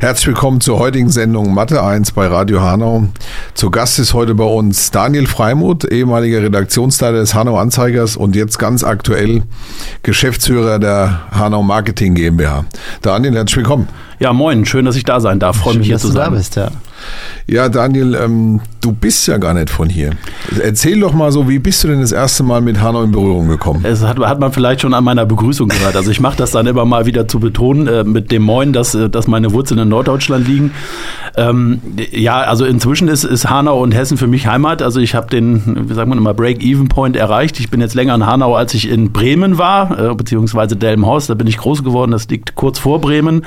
Herzlich willkommen zur heutigen Sendung Mathe 1 bei Radio Hanau. Zu Gast ist heute bei uns Daniel Freimuth, ehemaliger Redaktionsleiter des Hanau Anzeigers und jetzt ganz aktuell Geschäftsführer der Hanau Marketing GmbH. Daniel, herzlich willkommen. Ja, moin, schön, dass ich da sein darf. Freue mich hier dass zu du da sein. bist, ja. Ja, Daniel, ähm, du bist ja gar nicht von hier. Erzähl doch mal so, wie bist du denn das erste Mal mit Hanau in Berührung gekommen? Es hat, hat man vielleicht schon an meiner Begrüßung gehört. Also ich mache das dann immer mal wieder zu betonen äh, mit dem Moin, dass, äh, dass meine Wurzeln in Norddeutschland liegen. Ähm, ja, also inzwischen ist, ist Hanau und Hessen für mich Heimat. Also ich habe den, wie sagt man immer, Break-Even-Point erreicht. Ich bin jetzt länger in Hanau, als ich in Bremen war, äh, beziehungsweise Delmenhorst. Da bin ich groß geworden. Das liegt kurz vor Bremen.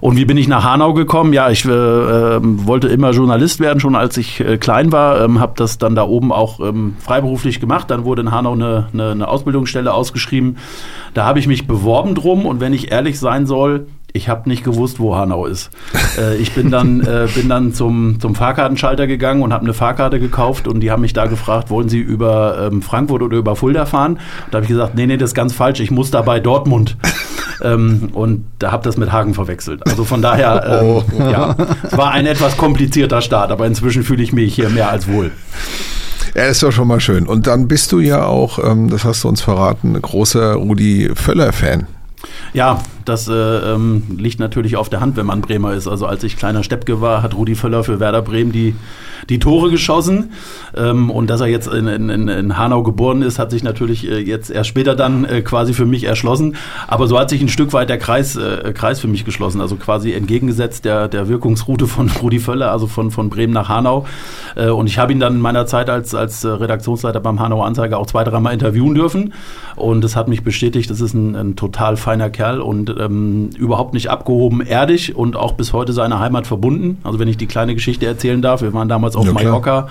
Und wie bin ich nach Hanau gekommen? Ja, ich äh, äh, wollte immer Journalist werden, schon als ich äh, klein war. Ähm, habe das dann da oben auch ähm, freiberuflich gemacht. Dann wurde in Hanau eine, eine, eine Ausbildungsstelle ausgeschrieben. Da habe ich mich beworben drum. Und wenn ich ehrlich sein soll, ich habe nicht gewusst, wo Hanau ist. Äh, ich bin dann, äh, bin dann zum, zum Fahrkartenschalter gegangen und habe eine Fahrkarte gekauft und die haben mich da gefragt, wollen Sie über ähm, Frankfurt oder über Fulda fahren? Und da habe ich gesagt, nee, nee, das ist ganz falsch, ich muss da bei Dortmund. ähm, und da habe das mit Hagen verwechselt. Also von daher, ähm, ja, es war ein etwas komplizierter Start, aber inzwischen fühle ich mich hier mehr als wohl. Ja, ist doch schon mal schön. Und dann bist du ja auch, ähm, das hast du uns verraten, ein großer Rudi Völler-Fan. Ja, das äh, ähm, liegt natürlich auf der Hand, wenn man Bremer ist. Also als ich kleiner Steppke war, hat Rudi Völler für Werder Bremen die, die Tore geschossen. Ähm, und dass er jetzt in, in, in Hanau geboren ist, hat sich natürlich äh, jetzt erst später dann äh, quasi für mich erschlossen. Aber so hat sich ein Stück weit der Kreis, äh, Kreis für mich geschlossen. Also quasi entgegengesetzt der, der Wirkungsroute von Rudi Völler, also von, von Bremen nach Hanau. Äh, und ich habe ihn dann in meiner Zeit als, als äh, Redaktionsleiter beim Hanau Anzeiger auch zwei, dreimal interviewen dürfen. Und es hat mich bestätigt, das ist ein, ein total feiner Kerl und ähm, überhaupt nicht abgehoben, erdig und auch bis heute seiner Heimat verbunden. Also wenn ich die kleine Geschichte erzählen darf, wir waren damals auf Ja. Mallorca,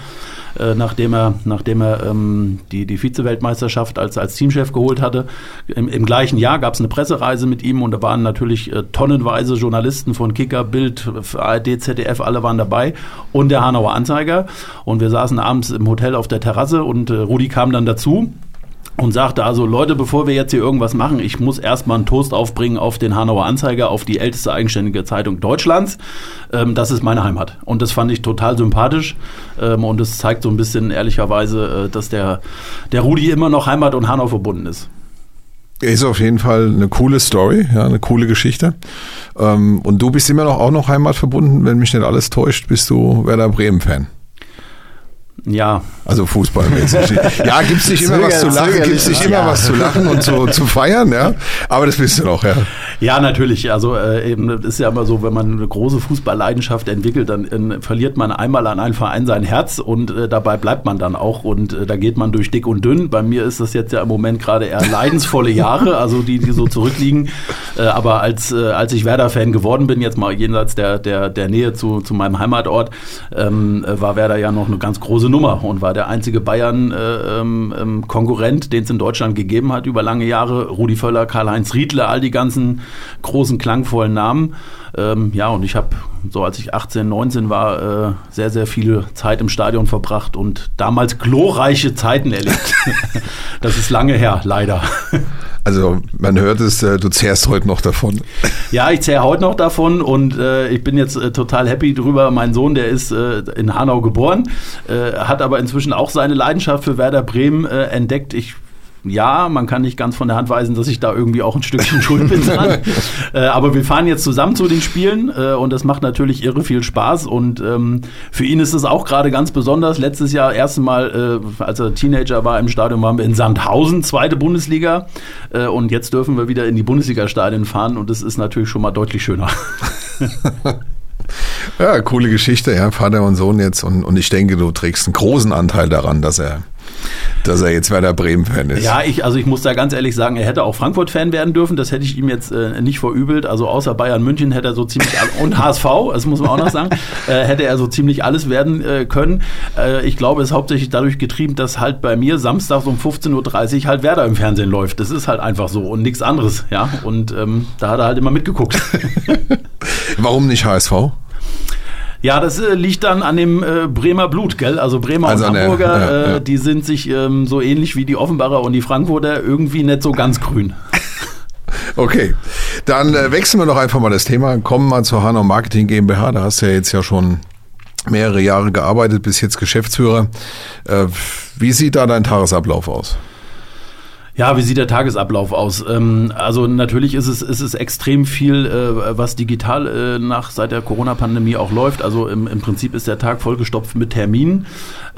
äh, nachdem er, nachdem er ähm, die, die Vize-Weltmeisterschaft als, als Teamchef geholt hatte. Im, im gleichen Jahr gab es eine Pressereise mit ihm und da waren natürlich äh, tonnenweise Journalisten von Kicker, Bild, ARD, ZDF, alle waren dabei und der Hanauer Anzeiger. Und wir saßen abends im Hotel auf der Terrasse und äh, Rudi kam dann dazu und sagte also, Leute, bevor wir jetzt hier irgendwas machen, ich muss erstmal einen Toast aufbringen auf den Hanauer Anzeiger, auf die älteste eigenständige Zeitung Deutschlands. Ähm, das ist meine Heimat. Und das fand ich total sympathisch. Ähm, und es zeigt so ein bisschen ehrlicherweise, äh, dass der, der Rudi immer noch Heimat und Hanau verbunden ist. Ist auf jeden Fall eine coole Story, ja, eine coole Geschichte. Ähm, und du bist immer noch auch noch heimatverbunden, wenn mich nicht alles täuscht, bist du Werder Bremen-Fan. Ja, Also fußballmäßig. ja, gibt's nicht immer was zu lachen, gibt's nicht immer ja. was zu lachen und zu, zu feiern, ja. Aber das bist du noch, ja. Ja, natürlich. Also äh, eben das ist ja immer so, wenn man eine große Fußballleidenschaft entwickelt, dann äh, verliert man einmal an einen Verein sein Herz und äh, dabei bleibt man dann auch und äh, da geht man durch dick und dünn. Bei mir ist das jetzt ja im Moment gerade eher leidensvolle Jahre, also die, die so zurückliegen. Äh, aber als, äh, als ich Werder-Fan geworden bin, jetzt mal jenseits der, der, der Nähe zu, zu meinem Heimatort, ähm, äh, war Werder ja noch eine ganz große Nummer und war der einzige Bayern-Konkurrent, den es in Deutschland gegeben hat über lange Jahre. Rudi Völler, Karl-Heinz Riedle, all die ganzen großen, klangvollen Namen. Ähm, ja, und ich habe, so als ich 18, 19 war, äh, sehr, sehr viel Zeit im Stadion verbracht und damals glorreiche Zeiten erlebt. das ist lange her, leider. Also man hört es, äh, du zehrst heute noch davon. Ja, ich zähle heute noch davon und äh, ich bin jetzt äh, total happy drüber. Mein Sohn, der ist äh, in Hanau geboren, äh, hat aber inzwischen auch seine Leidenschaft für Werder Bremen äh, entdeckt. Ich ja, man kann nicht ganz von der Hand weisen, dass ich da irgendwie auch ein Stückchen schuld bin dran. äh, aber wir fahren jetzt zusammen zu den Spielen äh, und das macht natürlich irre viel Spaß. Und ähm, für ihn ist es auch gerade ganz besonders. Letztes Jahr, erste Mal, äh, als er Teenager war im Stadion, waren wir in Sandhausen, zweite Bundesliga. Äh, und jetzt dürfen wir wieder in die Bundesliga-Stadien fahren und das ist natürlich schon mal deutlich schöner. Ja, coole Geschichte, ja, Vater und Sohn jetzt. Und, und ich denke, du trägst einen großen Anteil daran, dass er dass er jetzt Werder Bremen-Fan ist. Ja, ich, also ich muss da ganz ehrlich sagen, er hätte auch Frankfurt-Fan werden dürfen. Das hätte ich ihm jetzt äh, nicht verübelt. Also außer Bayern München hätte er so ziemlich und HSV, das muss man auch noch sagen, äh, hätte er so ziemlich alles werden äh, können. Äh, ich glaube, es ist hauptsächlich dadurch getrieben, dass halt bei mir samstags um 15.30 Uhr halt Werder im Fernsehen läuft. Das ist halt einfach so und nichts anderes, ja. Und ähm, da hat er halt immer mitgeguckt. Warum nicht HSV? Ja, das äh, liegt dann an dem äh, Bremer Blut, gell? Also Bremer Also und an der- Hamburger, ja, äh, ja. die sind sich ähm, so ähnlich wie die Offenbarer und die Frankfurter irgendwie nicht so ganz grün. Okay, dann äh, wechseln wir doch einfach mal das Thema. Kommen wir zur Hanau Marketing GmbH. Da hast du ja jetzt ja schon mehrere Jahre gearbeitet, bis jetzt Geschäftsführer. Äh, wie sieht da dein Tagesablauf aus? Ja, wie sieht der Tagesablauf aus? Ähm, also natürlich ist es, ist es extrem viel, äh, was digital äh, nach seit der Corona-Pandemie auch läuft. Also im, im Prinzip ist der Tag vollgestopft mit Terminen.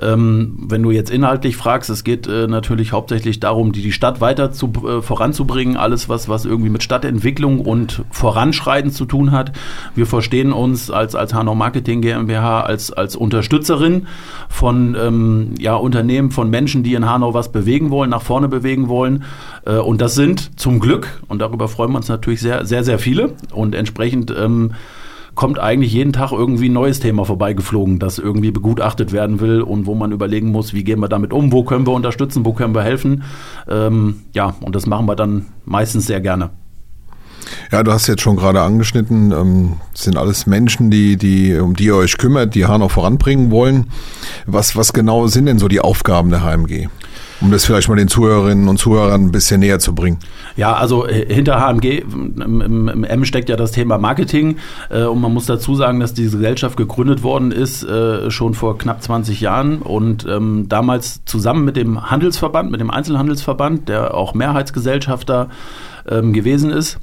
Ähm, wenn du jetzt inhaltlich fragst, es geht äh, natürlich hauptsächlich darum, die, die Stadt weiter zu, voranzubringen. Alles, was, was irgendwie mit Stadtentwicklung und Voranschreiten zu tun hat. Wir verstehen uns als, als Hanau Marketing GmbH als, als Unterstützerin von ähm, ja, Unternehmen, von Menschen, die in Hanau was bewegen wollen, nach vorne bewegen wollen. Äh, und das sind zum Glück, und darüber freuen wir uns natürlich sehr, sehr, sehr viele. Und entsprechend ähm, kommt eigentlich jeden Tag irgendwie ein neues Thema vorbeigeflogen, das irgendwie begutachtet werden will und wo man überlegen muss, wie gehen wir damit um, wo können wir unterstützen, wo können wir helfen. Ähm, ja, und das machen wir dann meistens sehr gerne. Ja, du hast jetzt schon gerade angeschnitten, ähm, sind alles Menschen, die, die, um die ihr euch kümmert, die Hanau voranbringen wollen. Was, was genau sind denn so die Aufgaben der HMG? Um das vielleicht mal den Zuhörerinnen und Zuhörern ein bisschen näher zu bringen. Ja, also äh, hinter HMG im, M steckt ja das Thema Marketing äh, und man muss dazu sagen, dass diese Gesellschaft gegründet worden ist äh, schon vor knapp 20 Jahren und ähm, damals zusammen mit dem Handelsverband, mit dem Einzelhandelsverband, der auch Mehrheitsgesellschafter ähm, gewesen ist.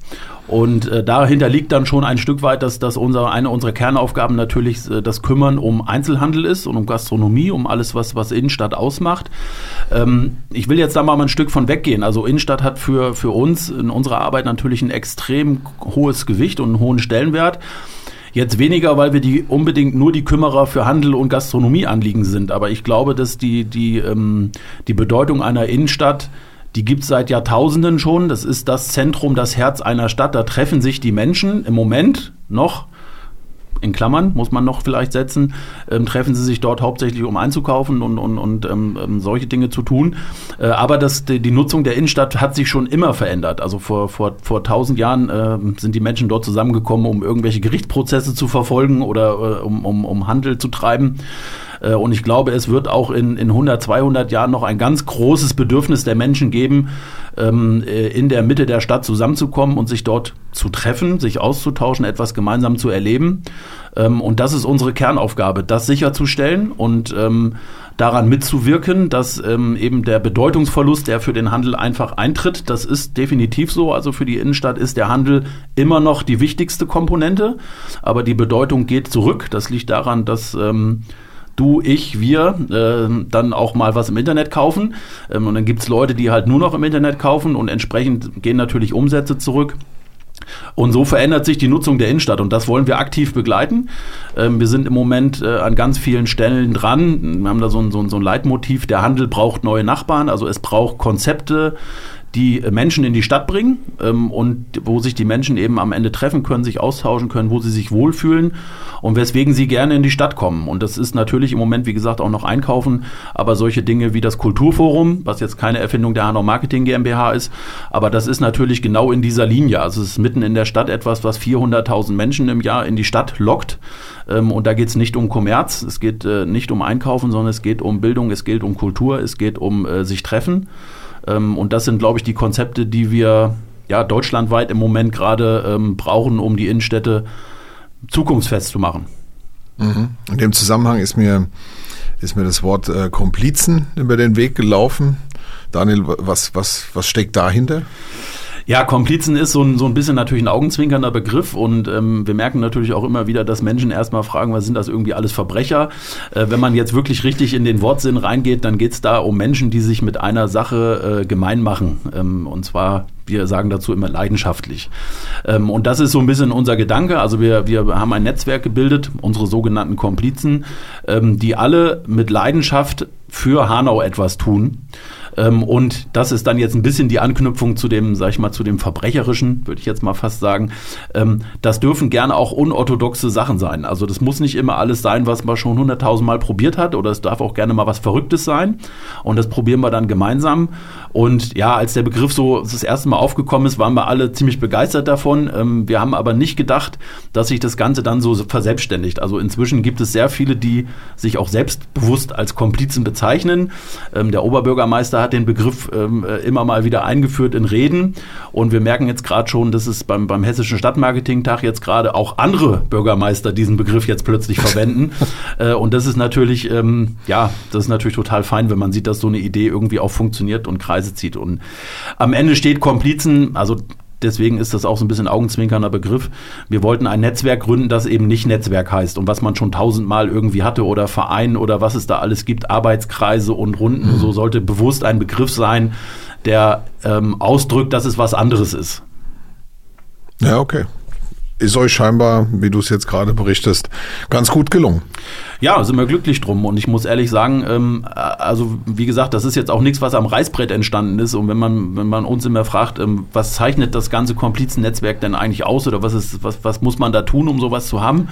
Und äh, dahinter liegt dann schon ein Stück weit, dass, dass unser, eine unserer Kernaufgaben natürlich äh, das Kümmern um Einzelhandel ist und um Gastronomie, um alles, was, was Innenstadt ausmacht. Ähm, ich will jetzt da mal ein Stück von weggehen. Also Innenstadt hat für, für uns in unserer Arbeit natürlich ein extrem hohes Gewicht und einen hohen Stellenwert. Jetzt weniger, weil wir die unbedingt nur die Kümmerer für Handel und Gastronomie anliegen sind. Aber ich glaube, dass die, die, ähm, die Bedeutung einer Innenstadt die gibt es seit Jahrtausenden schon. Das ist das Zentrum, das Herz einer Stadt. Da treffen sich die Menschen im Moment noch. In Klammern muss man noch vielleicht setzen, ähm, treffen sie sich dort hauptsächlich, um einzukaufen und, und, und ähm, ähm, solche Dinge zu tun. Äh, aber das, die, die Nutzung der Innenstadt hat sich schon immer verändert. Also vor, vor, vor tausend Jahren äh, sind die Menschen dort zusammengekommen, um irgendwelche Gerichtsprozesse zu verfolgen oder äh, um, um, um Handel zu treiben. Äh, Und ich glaube, es wird auch in, in 100, 200 Jahren noch ein ganz großes Bedürfnis der Menschen geben, ähm, äh, in der Mitte der Stadt zusammenzukommen und sich dort zu treffen, sich auszutauschen, etwas gemeinsam zu erleben. Ähm, Und das ist unsere Kernaufgabe, das sicherzustellen und ähm, daran mitzuwirken, dass eben der Bedeutungsverlust, der für den Handel einfach eintritt, das ist definitiv so. Also für die Innenstadt ist der Handel immer noch die wichtigste Komponente, aber die Bedeutung geht zurück. Das liegt daran, dass du, ich, wir äh, dann auch mal was im Internet kaufen. Ähm, und dann gibt's Leute, die halt nur noch im Internet kaufen und entsprechend gehen natürlich Umsätze zurück. Und so verändert sich die Nutzung der Innenstadt und das wollen wir aktiv begleiten. Ähm, wir sind im Moment äh, an ganz vielen Stellen dran. Wir haben da so ein, so, ein, so ein Leitmotiv, der Handel braucht neue Nachbarn, also es braucht Konzepte, die Menschen in die Stadt bringen ähm, und wo sich die Menschen eben am Ende treffen können, sich austauschen können, wo sie sich wohlfühlen und weswegen sie gerne in die Stadt kommen. Und das ist natürlich im Moment, wie gesagt, auch noch einkaufen, aber solche Dinge wie das Kulturforum, was jetzt keine Erfindung der Hanau Marketing GmbH ist, aber das ist natürlich genau in dieser Linie. Also es ist mitten in der Stadt etwas, was 400.000 Menschen im Jahr in die Stadt lockt. Ähm, und da geht es nicht um Kommerz, es geht äh, nicht um Einkaufen, sondern es geht um Bildung, es geht um Kultur, es geht um äh, sich treffen. Ähm, und das sind, glaube ich, die Konzepte, die wir ja deutschlandweit im Moment gerade ähm, brauchen, um die Innenstädte zukunftsfest zu machen. In dem Zusammenhang ist mir, ist mir das Wort äh, Komplizen über den Weg gelaufen. Daniel, was, was, was steckt dahinter? Ja, Komplizen ist so ein, so ein bisschen natürlich ein augenzwinkernder Begriff und ähm, wir merken natürlich auch immer wieder, dass Menschen erstmal fragen, was sind das irgendwie alles Verbrecher? Äh, wenn man jetzt wirklich richtig in den Wortsinn reingeht, dann geht es da um Menschen, die sich mit einer Sache äh, gemein machen. Ähm, und zwar wir sagen dazu immer leidenschaftlich. Ähm, und das ist so ein bisschen unser Gedanke. Also wir, wir haben ein Netzwerk gebildet, unsere sogenannten Komplizen, ähm, die alle mit Leidenschaft für Hanau etwas tun. Ähm, und das ist dann jetzt ein bisschen die Anknüpfung zu dem, sag ich mal, zu dem Verbrecherischen, würde ich jetzt mal fast sagen. Ähm, das dürfen gerne auch unorthodoxe Sachen sein. Also das muss nicht immer alles sein, was man schon hunderttausend Mal probiert hat, oder es darf auch gerne mal was Verrücktes sein. Und das probieren wir dann gemeinsam. Und ja, als der Begriff so das erste Mal aufgekommen ist, waren wir alle ziemlich begeistert davon. Ähm, wir haben aber nicht gedacht, dass sich das Ganze dann so verselbstständigt. Also inzwischen gibt es sehr viele, die sich auch selbstbewusst als Komplizen bezeichnen. Ähm, der Oberbürgermeister hat den Begriff ähm, äh, immer mal wieder eingeführt in Reden. Und wir merken jetzt gerade schon, dass es beim, beim Hessischen Stadtmarketing-Tag jetzt gerade auch andere Bürgermeister diesen Begriff jetzt plötzlich verwenden. äh, und das ist natürlich, ähm, ja, das ist natürlich total fein, wenn man sieht, dass so eine Idee irgendwie auch funktioniert und Kreise zieht. Und am Ende steht Komplizen, also deswegen ist das auch so ein bisschen augenzwinkernder Begriff. Wir wollten ein Netzwerk gründen, das eben nicht Netzwerk heißt und was man schon tausendmal irgendwie hatte oder Verein oder was es da alles gibt, Arbeitskreise und Runden, mhm. so sollte bewusst ein Begriff sein, der ähm, ausdrückt, dass es was anderes ist. Ja, okay ist euch scheinbar, wie du es jetzt gerade berichtest, ganz gut gelungen. Ja, sind wir glücklich drum. Und ich muss ehrlich sagen, ähm, also wie gesagt, das ist jetzt auch nichts, was am Reißbrett entstanden ist. Und wenn man, wenn man uns immer fragt, ähm, was zeichnet das ganze Komplizennetzwerk denn eigentlich aus oder was ist, was, was muss man da tun, um sowas zu haben?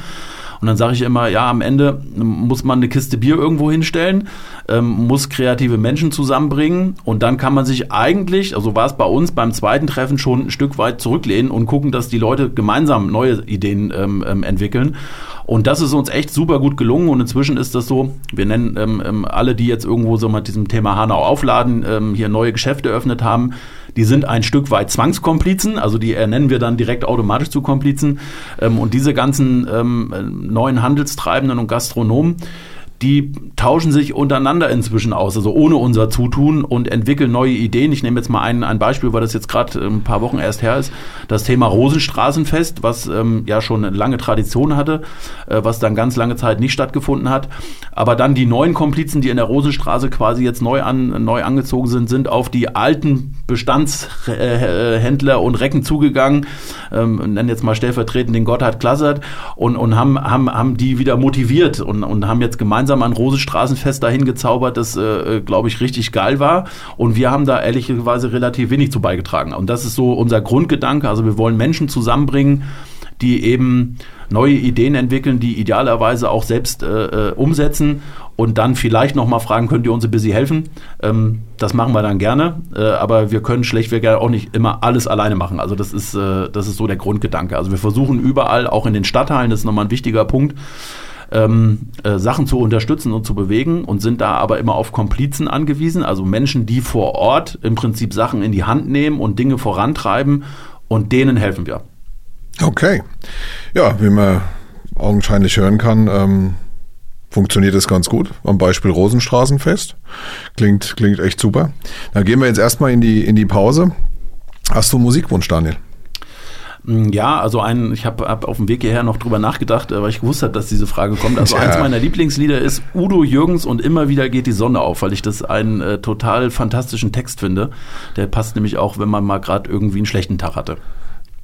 Und dann sage ich immer, ja, am Ende muss man eine Kiste Bier irgendwo hinstellen, ähm, muss kreative Menschen zusammenbringen und dann kann man sich eigentlich, also war es bei uns beim zweiten Treffen schon ein Stück weit zurücklehnen und gucken, dass die Leute gemeinsam neue Ideen ähm, ähm, entwickeln. Und das ist uns echt super gut gelungen und inzwischen ist das so, wir nennen ähm, ähm alle, die jetzt irgendwo so mit diesem Thema Hanau aufladen, ähm, hier neue Geschäfte eröffnet haben, die sind ein Stück weit Zwangskomplizen, also die ernennen wir dann direkt automatisch zu Komplizen. Ähm, und diese ganzen ähm, neuen Handelstreibenden und Gastronomen, die tauschen sich untereinander inzwischen aus, also ohne unser Zutun und entwickeln neue Ideen. Ich nehme jetzt mal ein, ein Beispiel, weil das jetzt gerade ein paar Wochen erst her ist. Das Thema Rosenstraßenfest, was ähm, ja schon eine lange Tradition hatte, äh, was dann ganz lange Zeit nicht stattgefunden hat. Aber dann die neuen Komplizen, die in der Rosenstraße quasi jetzt neu, an, neu angezogen sind, sind auf die alten Bestandshändler äh, und Recken zugegangen, ähm, nennen jetzt mal stellvertretend den Gotthard Klassert und, und haben, haben, haben die wieder motiviert und, und haben jetzt gemeinsam ein Rosenstraßenfest dahin gezaubert, das, äh, glaube ich, richtig geil war. Und wir haben da ehrlicherweise relativ wenig zu beigetragen. Und das ist so unser Grundgedanke. Also wir wollen Menschen zusammenbringen, die eben neue Ideen entwickeln, die idealerweise auch selbst äh, äh umsetzen und dann vielleicht nochmal fragen, könnt ihr uns ein bisschen helfen? Ähm, das machen wir dann gerne, äh, aber wir können schlechtweg auch nicht immer alles alleine machen. Also das ist, äh, das ist so der Grundgedanke. Also wir versuchen überall, auch in den Stadtteilen, das ist nochmal ein wichtiger Punkt, ähm, äh, Sachen zu unterstützen und zu bewegen und sind da aber immer auf Komplizen angewiesen, also Menschen, die vor Ort im Prinzip Sachen in die Hand nehmen und Dinge vorantreiben und denen helfen wir. Okay. Ja, wie man augenscheinlich hören kann, ähm, funktioniert es ganz gut. Am Beispiel Rosenstraßenfest. Klingt, klingt echt super. Dann gehen wir jetzt erstmal in die, in die Pause. Hast du einen Musikwunsch, Daniel? Mm, ja, also ein, ich habe hab auf dem Weg hierher noch drüber nachgedacht, äh, weil ich gewusst habe, dass diese Frage kommt. Also ja. eins meiner Lieblingslieder ist Udo Jürgens und immer wieder geht die Sonne auf, weil ich das einen äh, total fantastischen Text finde. Der passt nämlich auch, wenn man mal gerade irgendwie einen schlechten Tag hatte.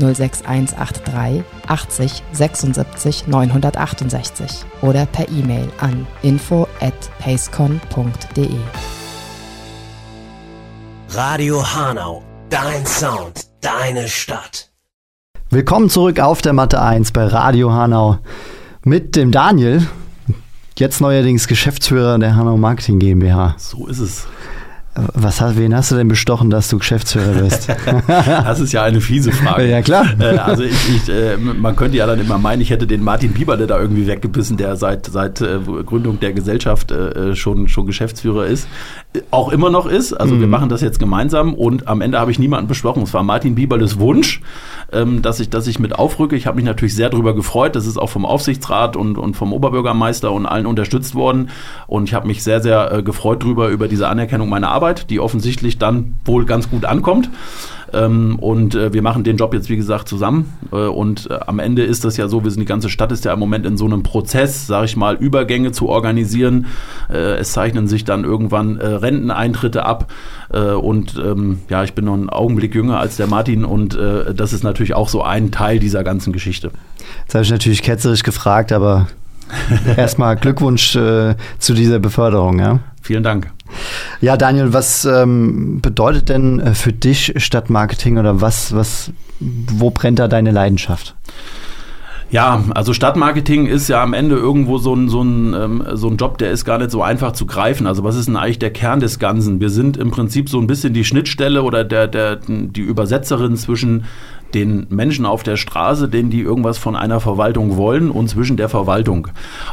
06183 80 76 968 oder per E-Mail an info at pacecon.de. Radio Hanau, dein Sound, deine Stadt. Willkommen zurück auf der Matte 1 bei Radio Hanau mit dem Daniel, jetzt neuerdings Geschäftsführer der Hanau Marketing GmbH. So ist es. Was hast, wen hast du denn bestochen, dass du Geschäftsführer wirst? das ist ja eine fiese Frage. Ja, klar. Äh, also ich, ich, äh, man könnte ja dann immer meinen, ich hätte den Martin Bieberle da irgendwie weggebissen, der seit, seit äh, Gründung der Gesellschaft schon, schon Geschäftsführer ist. Auch immer noch ist. Also mhm. wir machen das jetzt gemeinsam und am Ende habe ich niemanden besprochen. Es war Martin Bieberles Wunsch. ähm, dass, ich, dass ich mit aufrücke. Ich habe mich natürlich sehr darüber gefreut. Das ist auch vom Aufsichtsrat und, und vom Oberbürgermeister und allen unterstützt worden. Und ich habe mich sehr, sehr gefreut darüber, über diese Anerkennung meiner Arbeit, die offensichtlich dann wohl ganz gut ankommt. Ähm, und äh, wir machen den Job jetzt, wie gesagt, zusammen. Äh, und äh, am Ende ist das ja so, wir sind die ganze Stadt ist ja im Moment in so einem Prozess, sage ich mal, Übergänge zu organisieren. Äh, es zeichnen sich dann irgendwann äh, Renteneintritte ab. Äh, und ähm, ja, ich bin noch einen Augenblick jünger als der Martin und das ist natürlich auch so ein Teil dieser ganzen Geschichte. Jetzt habe ich natürlich ketzerisch gefragt, aber erstmal Glückwunsch zu dieser Beförderung, ja. Vielen Dank. Ja, Daniel, was ähm, bedeutet denn äh, für dich Stadtmarketing oder was, was, wo brennt da deine Leidenschaft? Ja, also Stadtmarketing ist ja am Ende irgendwo so ein, so, ein, ähm, so ein Job, der ist gar nicht so einfach zu greifen. Also was ist denn eigentlich der Kern des Ganzen? Wir sind im Prinzip so ein bisschen die Schnittstelle oder der, der, die Übersetzerin zwischen den Menschen auf der Straße, denen die irgendwas von einer Verwaltung wollen und zwischen der Verwaltung.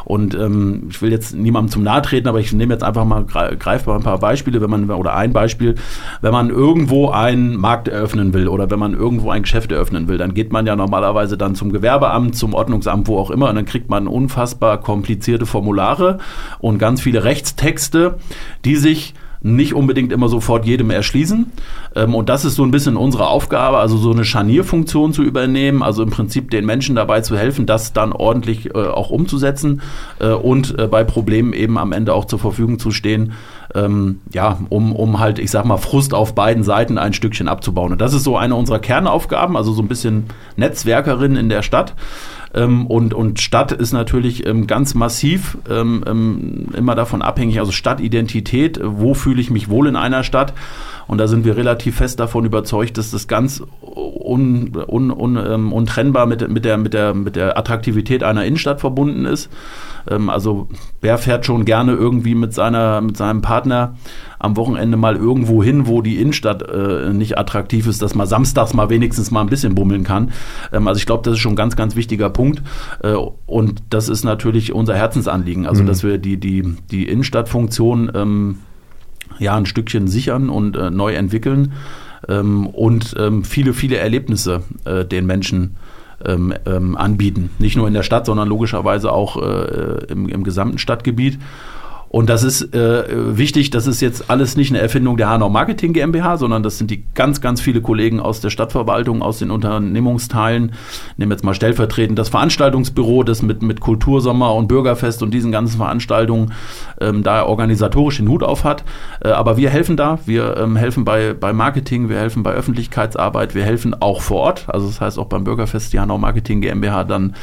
Und ähm, ich will jetzt niemandem zum nahe treten, aber ich nehme jetzt einfach mal greifbar ein paar Beispiele, wenn man oder ein Beispiel, wenn man irgendwo einen Markt eröffnen will oder wenn man irgendwo ein Geschäft eröffnen will, dann geht man ja normalerweise dann zum Gewerbeamt, zum Ordnungsamt, wo auch immer, und dann kriegt man unfassbar komplizierte Formulare und ganz viele Rechtstexte, die sich nicht unbedingt immer sofort jedem erschließen. Ähm, und das ist so ein bisschen unsere Aufgabe, also so eine Scharnierfunktion zu übernehmen, also im Prinzip den Menschen dabei zu helfen, das dann ordentlich äh, auch umzusetzen äh, und äh, bei Problemen eben am Ende auch zur Verfügung zu stehen, ähm, ja, um, um halt, ich sag mal, Frust auf beiden Seiten ein Stückchen abzubauen. Und das ist so eine unserer Kernaufgaben, also so ein bisschen Netzwerkerin in der Stadt. Ähm, und, und Stadt ist natürlich ähm, ganz massiv ähm, ähm, immer davon abhängig, also Stadtidentität, wo fühle ich mich wohl in einer Stadt. Und da sind wir relativ fest davon überzeugt, dass das ganz un, un, un, ähm, untrennbar mit, mit, der, mit, der, mit der Attraktivität einer Innenstadt verbunden ist. Ähm, also wer fährt schon gerne irgendwie mit, seiner, mit seinem Partner am Wochenende mal irgendwo hin, wo die Innenstadt äh, nicht attraktiv ist, dass man samstags mal wenigstens mal ein bisschen bummeln kann. Ähm, also ich glaube, das ist schon ein ganz, ganz wichtiger Punkt. Äh, und das ist natürlich unser Herzensanliegen. Also mhm. dass wir die, die, die Innenstadtfunktion ähm, ja ein Stückchen sichern und äh, neu entwickeln ähm, und ähm, viele, viele Erlebnisse äh, den Menschen ähm, ähm, anbieten. Nicht nur in der Stadt, sondern logischerweise auch äh, im, im gesamten Stadtgebiet. Und das ist äh, wichtig, das ist jetzt alles nicht eine Erfindung der Hanau Marketing GmbH, sondern das sind die ganz, ganz viele Kollegen aus der Stadtverwaltung, aus den Unternehmungsteilen. Nehmen jetzt mal stellvertretend das Veranstaltungsbüro, das mit, mit Kultursommer und Bürgerfest und diesen ganzen Veranstaltungen ähm, da organisatorisch den Hut auf hat. Äh, aber wir helfen da, wir ähm, helfen bei, bei Marketing, wir helfen bei Öffentlichkeitsarbeit, wir helfen auch vor Ort. Also das heißt auch beim Bürgerfest die Hanau Marketing GmbH dann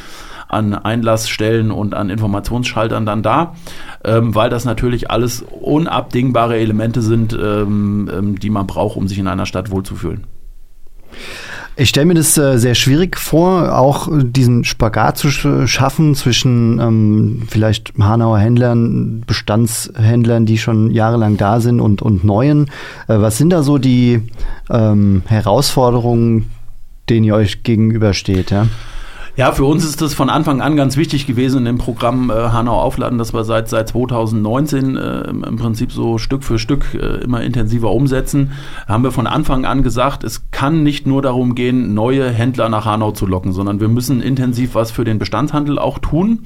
an Einlassstellen und an Informationsschaltern dann da, ähm, weil das natürlich alles unabdingbare Elemente sind, ähm, ähm, die man braucht, um sich in einer Stadt wohlzufühlen. Ich stelle mir das äh, sehr schwierig vor, auch diesen Spagat zu sch schaffen zwischen ähm, vielleicht Hanauer Händlern, Bestandshändlern, die schon jahrelang da sind und, und neuen. Äh, was sind da so die ähm, Herausforderungen, denen ihr euch gegenübersteht? Ja? Ja, für uns ist das von Anfang an ganz wichtig gewesen im Programm äh, Hanau Aufladen, dass wir seit, seit 2019 äh, im Prinzip so Stück für Stück äh, immer intensiver umsetzen. Haben wir von Anfang an gesagt, es kann nicht nur darum gehen, neue Händler nach Hanau zu locken, sondern wir müssen intensiv was für den Bestandshandel auch tun.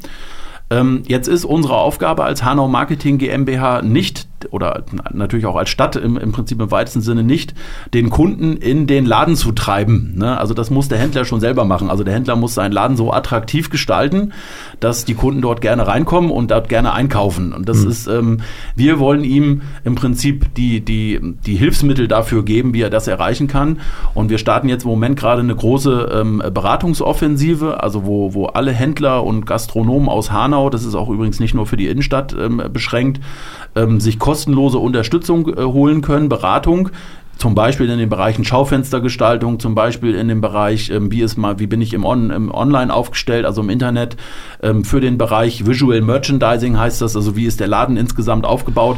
Ähm, jetzt ist unsere Aufgabe als Hanau Marketing GmbH nicht oder natürlich auch als Stadt im, im Prinzip im weitesten Sinne nicht, den Kunden in den Laden zu treiben. Ne? Also das muss der Händler schon selber machen. Also der Händler muss seinen Laden so attraktiv gestalten, dass die Kunden dort gerne reinkommen und dort gerne einkaufen. Und das mhm. ist, ähm, wir wollen ihm im Prinzip die, die, die Hilfsmittel dafür geben, wie er das erreichen kann. Und wir starten jetzt im Moment gerade eine große ähm, Beratungsoffensive, also wo, wo alle Händler und Gastronomen aus Hanau, das ist auch übrigens nicht nur für die Innenstadt ähm, beschränkt, ähm, sich kostenlose Unterstützung äh, holen können, Beratung zum Beispiel in den Bereichen Schaufenstergestaltung, zum Beispiel in dem Bereich, ähm, wie ist mal, wie bin ich im, On, im Online aufgestellt, also im Internet, ähm, für den Bereich Visual Merchandising heißt das, also wie ist der Laden insgesamt aufgebaut.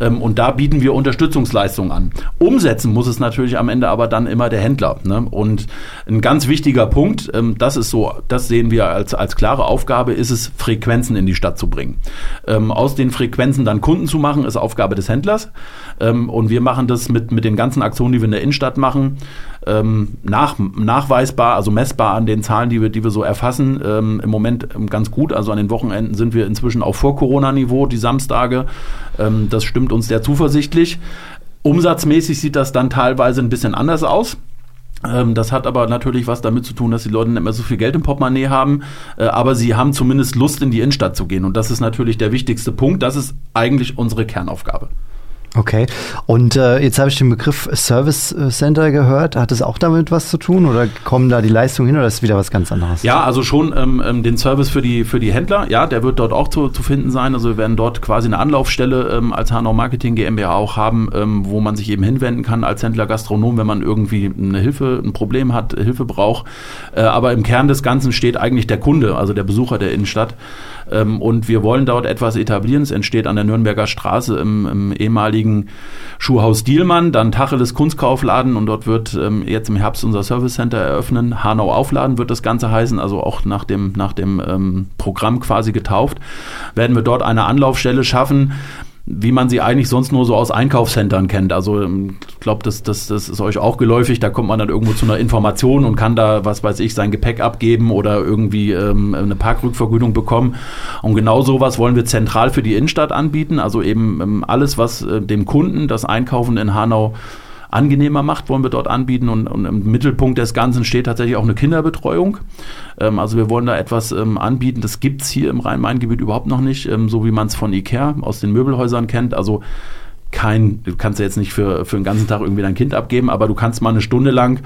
Ähm, und da bieten wir Unterstützungsleistungen an. Umsetzen muss es natürlich am Ende aber dann immer der Händler. Ne? Und ein ganz wichtiger Punkt, ähm, das ist so, das sehen wir als, als klare Aufgabe, ist es, Frequenzen in die Stadt zu bringen. Ähm, aus den Frequenzen dann Kunden zu machen, ist Aufgabe des Händlers. Ähm, und wir machen das mit, mit den ganzen Aktionen, die wir in der Innenstadt machen, ähm, nach, nachweisbar, also messbar an den Zahlen, die wir, die wir so erfassen, ähm, im Moment ähm, ganz gut. Also an den Wochenenden sind wir inzwischen auf Vor-Corona-Niveau, die Samstage. Ähm, das stimmt uns sehr zuversichtlich. Umsatzmäßig sieht das dann teilweise ein bisschen anders aus. Ähm, das hat aber natürlich was damit zu tun, dass die Leute nicht mehr so viel Geld im Portemonnaie haben, äh, aber sie haben zumindest Lust, in die Innenstadt zu gehen. Und das ist natürlich der wichtigste Punkt. Das ist eigentlich unsere Kernaufgabe. Okay. Und äh, jetzt habe ich den Begriff Service Center gehört. Hat das auch damit was zu tun oder kommen da die Leistungen hin oder ist wieder was ganz anderes? Ja, also schon ähm, ähm, den Service für die für die Händler. Ja, der wird dort auch zu, zu finden sein. Also wir werden dort quasi eine Anlaufstelle ähm, als Hanau Marketing GmbH auch haben, ähm, wo man sich eben hinwenden kann als Händler Gastronom, wenn man irgendwie eine Hilfe, ein Problem hat, Hilfe braucht. Äh, aber im Kern des Ganzen steht eigentlich der Kunde, also der Besucher der Innenstadt. Ähm, und wir wollen dort etwas etablieren. Es entsteht an der Nürnberger Straße im, im ehemaligen Schuhhaus Dielmann, dann Tacheles Kunstkaufladen und dort wird ähm, jetzt im Herbst unser Service Center eröffnen. Hanau Aufladen wird das Ganze heißen, also auch nach dem, nach dem ähm, Programm quasi getauft. Werden wir dort eine Anlaufstelle schaffen, wie man sie eigentlich sonst nur so aus Einkaufscentern kennt. Also ähm, ich glaube, das, das, das ist euch auch geläufig. Da kommt man dann irgendwo zu einer Information und kann da, was weiß ich, sein Gepäck abgeben oder irgendwie ähm, eine Parkrückvergütung bekommen. Und genau sowas wollen wir zentral für die Innenstadt anbieten. Also eben ähm, alles, was äh, dem Kunden das Einkaufen in Hanau angenehmer macht, wollen wir dort anbieten. Und, und im Mittelpunkt des Ganzen steht tatsächlich auch eine Kinderbetreuung. Ähm, also wir wollen da etwas ähm, anbieten. Das gibt's hier im Rhein-Main-Gebiet überhaupt noch nicht, ähm, so wie man es von Ikea aus den Möbelhäusern kennt. Also kein, du kannst ja jetzt nicht für, für den ganzen Tag irgendwie dein Kind abgeben, aber du kannst mal eine Stunde lang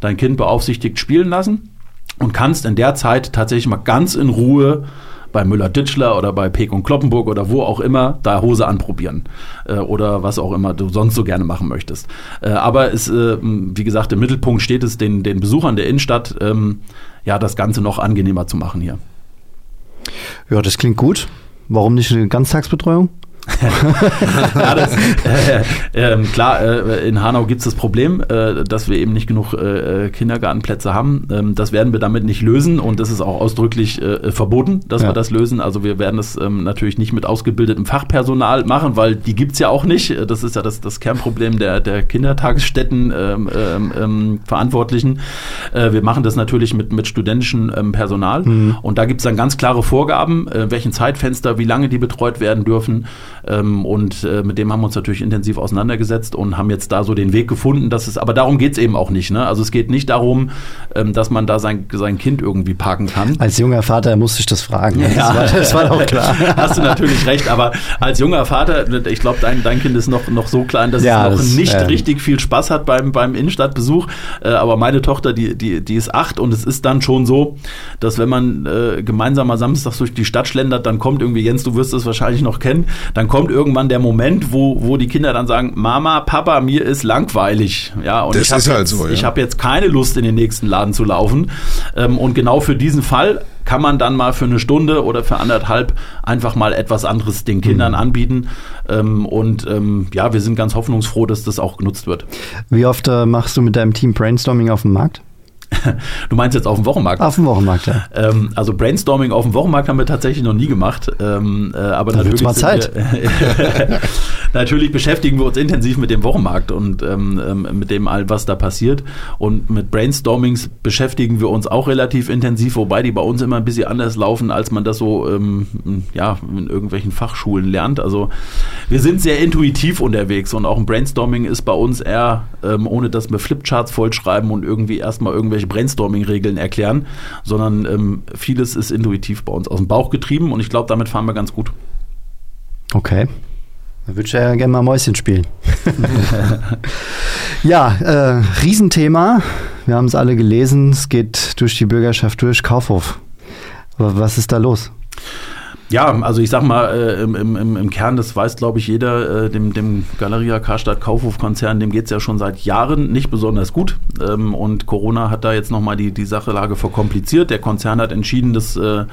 dein Kind beaufsichtigt spielen lassen und kannst in der Zeit tatsächlich mal ganz in Ruhe bei Müller-Ditschler oder bei Peek und Kloppenburg oder wo auch immer da Hose anprobieren äh, oder was auch immer du sonst so gerne machen möchtest. Äh, aber es, äh, wie gesagt, im Mittelpunkt steht es den, den Besuchern der Innenstadt, ähm, ja, das Ganze noch angenehmer zu machen hier. Ja, das klingt gut. Warum nicht eine Ganztagsbetreuung? ja, das, äh, äh, klar, äh, in Hanau gibt es das Problem, äh, dass wir eben nicht genug äh, äh, Kindergartenplätze haben. Ähm, das werden wir damit nicht lösen und das ist auch ausdrücklich verboten, dass ja. wir das lösen. Also wir werden es ähm, natürlich nicht mit ausgebildetem Fachpersonal machen, weil die gibt es ja auch nicht. Das ist ja das, das Kernproblem der, der Kindertagesstätten ähm, ähm, ähm Verantwortlichen. wir machen das natürlich mit, mit studentischem ähm, Personal mhm. und da gibt es dann ganz klare Vorgaben, welchen Zeitfenster, wie lange die betreut werden dürfen. Ähm, und äh, mit dem haben wir uns natürlich intensiv auseinandergesetzt und haben jetzt da so den Weg gefunden, dass es, aber darum geht es eben auch nicht. Ne? Also es geht nicht darum, ähm, dass man da sein, sein Kind irgendwie parken kann. Als junger Vater musste ich das fragen. Ja. Das, war, das war auch klar. Hast du natürlich recht, aber als junger Vater, ich glaube, dein, dein Kind ist noch, noch so klein, dass ja, es noch das, nicht ähm, richtig viel Spaß hat beim, beim Innenstadtbesuch. Äh, aber meine Tochter, die, die, die ist acht und es ist dann schon so, dass wenn man äh, gemeinsam mal samstags durch die Stadt schlendert, dann kommt irgendwie, Jens, du wirst es wahrscheinlich noch kennen, dann kommt kommt irgendwann der Moment, wo, wo die Kinder dann sagen, Mama, Papa, mir ist langweilig. Ja, und das ich ist halt so. Ja. Ich habe jetzt keine Lust, in den nächsten Laden zu laufen. Ähm, und genau für diesen Fall kann man dann mal für eine Stunde oder für anderthalb einfach mal etwas anderes den Kindern mhm. anbieten. Ähm, und ähm, ja, wir sind ganz hoffnungsfroh, dass das auch genutzt wird. Wie oft äh, machst du mit deinem Team Brainstorming auf dem Markt? Du meinst jetzt auf dem Wochenmarkt? Auf dem Wochenmarkt, ja. Ähm, also Brainstorming auf dem Wochenmarkt haben wir tatsächlich noch nie gemacht. Ähm, äh, aber da natürlich, mal Zeit. Wir, natürlich beschäftigen wir uns intensiv mit dem Wochenmarkt und ähm, ähm, mit dem all, was da passiert. Und mit Brainstormings beschäftigen wir uns auch relativ intensiv, wobei die bei uns immer ein bisschen anders laufen, als man das so ähm, ja, in irgendwelchen Fachschulen lernt. Also wir sind sehr intuitiv unterwegs und auch ein Brainstorming ist bei uns eher, ähm, ohne dass wir Flipcharts vollschreiben und irgendwie erstmal irgendwelche irgendwelche Brainstorming-Regeln erklären, sondern ähm, vieles ist intuitiv bei uns aus dem Bauch getrieben und ich glaube, damit fahren wir ganz gut. Okay. Da würde ich ja gerne mal Mäuschen spielen. ja, äh, Riesenthema. Wir haben es alle gelesen. Es geht durch die Bürgerschaft durch. Kaufhof. Aber was ist da los? Ja, also ich sag mal, äh, im, im, im Kern, das weiß, glaube ich, jeder, äh, dem, dem Galeria Karstadt Kaufhof-Konzern, dem geht's ja schon seit Jahren nicht besonders gut. Ähm, und Corona hat da jetzt nochmal die, die Sachelage verkompliziert. Der Konzern hat entschieden, dass äh,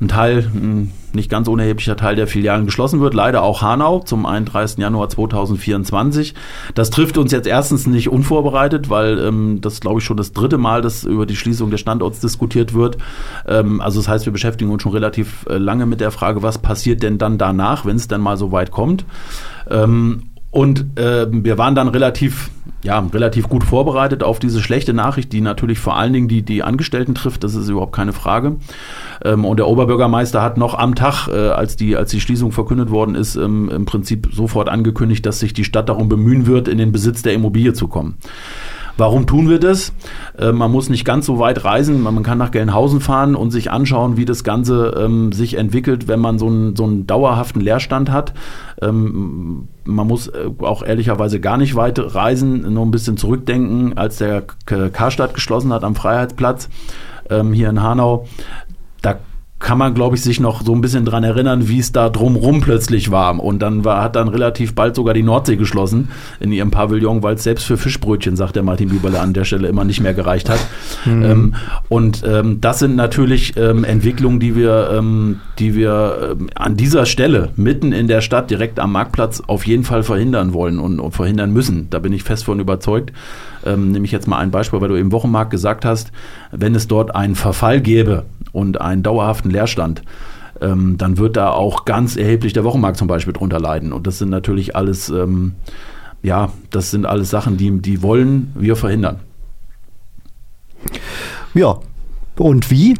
ein Teil, ein nicht ganz unerheblicher Teil der Filialen geschlossen wird. Leider auch Hanau zum 31. Januar 2024. Das trifft uns jetzt erstens nicht unvorbereitet, weil ähm, das glaube ich schon das dritte Mal, dass über die Schließung des Standorts diskutiert wird. Ähm, also das heißt, wir beschäftigen uns schon relativ äh, lange mit der Frage, was passiert denn dann danach, wenn es denn mal so weit kommt. Ähm, Und äh, wir waren dann relativ, ja, relativ gut vorbereitet auf diese schlechte Nachricht, die natürlich vor allen Dingen die, die Angestellten trifft, das ist überhaupt keine Frage. Ähm, und der Oberbürgermeister hat noch am Tag, äh, als, die, als die Schließung verkündet worden ist, ähm, im Prinzip sofort angekündigt, dass sich die Stadt darum bemühen wird, in den Besitz der Immobilie zu kommen. Warum tun wir das? Äh, man muss nicht ganz so weit reisen. Man, kann nach Gelnhausen fahren und sich anschauen, wie das Ganze ähm, sich entwickelt, wenn man so einen, so einen dauerhaften Leerstand hat. Ähm, man muss äh, auch ehrlicherweise gar nicht weit reisen, nur ein bisschen zurückdenken, als der Karstadt geschlossen hat am Freiheitsplatz ähm, hier in Hanau. Da kann man, glaube ich, sich noch so ein bisschen dran erinnern, wie es da drumrum plötzlich war. Und dann war, hat dann relativ bald sogar die Nordsee geschlossen in ihrem Pavillon, weil es selbst für Fischbrötchen, sagt der Martin Bieberle an der Stelle, immer nicht mehr gereicht hat. Mhm. Ähm, und ähm, das sind natürlich ähm, Entwicklungen, die wir, ähm, die wir ähm, an dieser Stelle mitten in der Stadt, direkt am Marktplatz, auf jeden Fall verhindern wollen und, und verhindern müssen. Da bin ich fest von überzeugt. Ähm, nehme ich jetzt mal ein Beispiel, weil du im Wochenmarkt gesagt hast, wenn es dort einen Verfall gäbe und einen dauerhaften Leerstand, ähm, dann wird da auch ganz erheblich der Wochenmarkt zum Beispiel drunter leiden. Und das sind natürlich alles, ähm, ja, das sind alles Sachen, die, die wollen wir verhindern. Ja, und wie?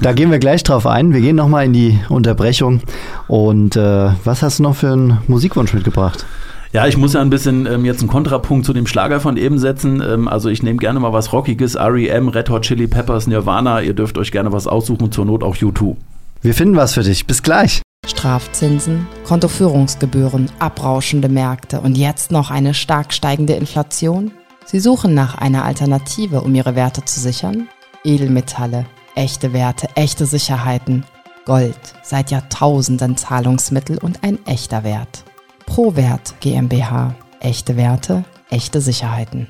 Da gehen wir gleich drauf ein. Wir gehen nochmal in die Unterbrechung. Und äh, was hast du noch für einen Musikwunsch mitgebracht? Ja, ich muss ja ein bisschen ähm, jetzt einen Kontrapunkt zu dem Schlager von eben setzen. Ähm, also ich nehme gerne mal was Rockiges, R.E.M., Red Hot Chili Peppers, Nirvana. Ihr dürft euch gerne was aussuchen, zur Not auch U2. Wir finden was für dich. Bis gleich. Strafzinsen, Kontoführungsgebühren, abrauschende Märkte und jetzt noch eine stark steigende Inflation? Sie suchen nach einer Alternative, um ihre Werte zu sichern? Edelmetalle, echte Werte, echte Sicherheiten. Gold, seit Jahrtausenden Zahlungsmittel und ein echter Wert. ProWert GmbH. Echte Werte, echte Sicherheiten.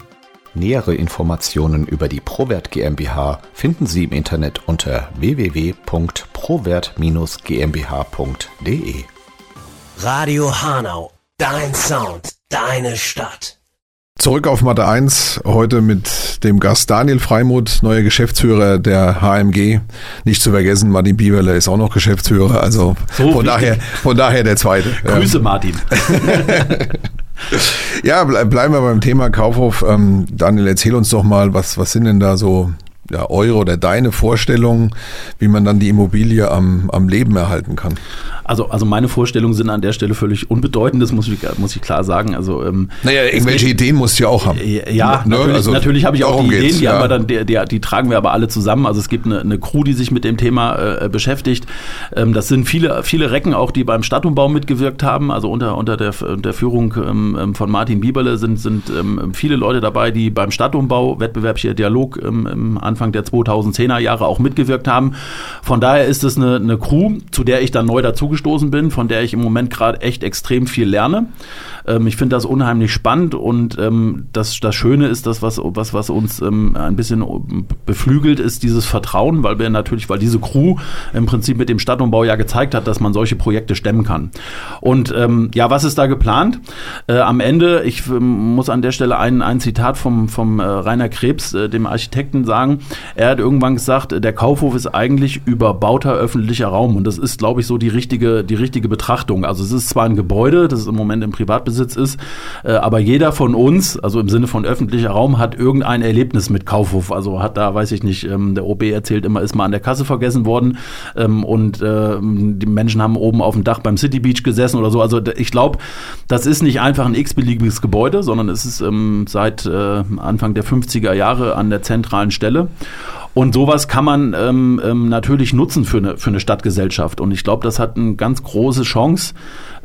Nähere Informationen über die ProWert GmbH finden Sie im Internet unter www.prowert-gmbh.de. Radio Hanau, dein Sound, deine Stadt. Zurück auf Mathe 1, heute mit dem Gast Daniel Freimuth, neuer Geschäftsführer der HMG. Nicht zu vergessen, Martin Bieberle ist auch noch Geschäftsführer, also so von, daher, von daher der zweite. Grüße Martin. ja, bleiben wir beim Thema Kaufhof. Ähm, Daniel, erzähl uns doch mal, was, was sind denn da so ja, eure oder deine Vorstellungen, wie man dann die Immobilie am, am Leben erhalten kann? Also, also meine Vorstellungen sind an der Stelle völlig unbedeutend, das muss ich, muss ich klar sagen. Also, ähm, naja, irgendwelche geht, Ideen musst du ja auch haben. Ja, ne? natürlich, also, natürlich habe ich auch die Ideen, die, ja. haben wir dann, die, die, die, tragen wir aber alle zusammen. Also es gibt eine, eine Crew, die sich mit dem Thema äh, beschäftigt. Ähm, das sind viele, viele Recken auch, die beim Stadtumbau mitgewirkt haben. Also unter, unter der, der Führung ähm, ähm von Martin Bieberle sind, sind ähm, viele Leute dabei, die beim Stadtumbau, wettbewerblicher Dialog ähm, im Anfang der 2010er Jahre auch mitgewirkt haben. Von daher ist es eine, eine Crew, zu der ich dann neu dazu gestoßen bin, von der ich im Moment gerade echt extrem viel lerne. Ähm, ich finde das unheimlich spannend und ähm, das, das Schöne ist, das, was, was, was uns ähm, ein bisschen beflügelt, ist dieses Vertrauen, weil wir natürlich, weil diese Crew im Prinzip mit dem Stadtumbau ja gezeigt hat, dass man solche Projekte stemmen kann. Und ähm, ja, was ist da geplant? Äh, am Ende, ich ähm, muss an der Stelle ein, ein Zitat vom, vom äh, Rainer Krebs, äh, dem Architekten, sagen. Er hat irgendwann gesagt, der Kaufhof ist eigentlich überbauter öffentlicher Raum und das ist, glaube ich, so die richtige, die richtige Betrachtung. Also es ist zwar ein Gebäude, das ist im Moment im Privatbesitz Privatbesitz ist. Äh, aber jeder von uns, also im Sinne von öffentlicher Raum, hat irgendein Erlebnis mit Kaufhof. Also hat da, weiß ich nicht, ähm, der OB erzählt immer, ist mal an der Kasse vergessen worden ähm, und äh, die Menschen haben oben auf dem Dach beim City Beach gesessen oder so. Also ich glaube, das ist nicht einfach ein x-beliebiges Gebäude, sondern es ist ähm, seit äh, Anfang der 50er Jahre an der zentralen Stelle. Und sowas kann man ähm, ähm, natürlich nutzen für eine, für eine Stadtgesellschaft. Und ich glaube, das hat eine ganz große Chance,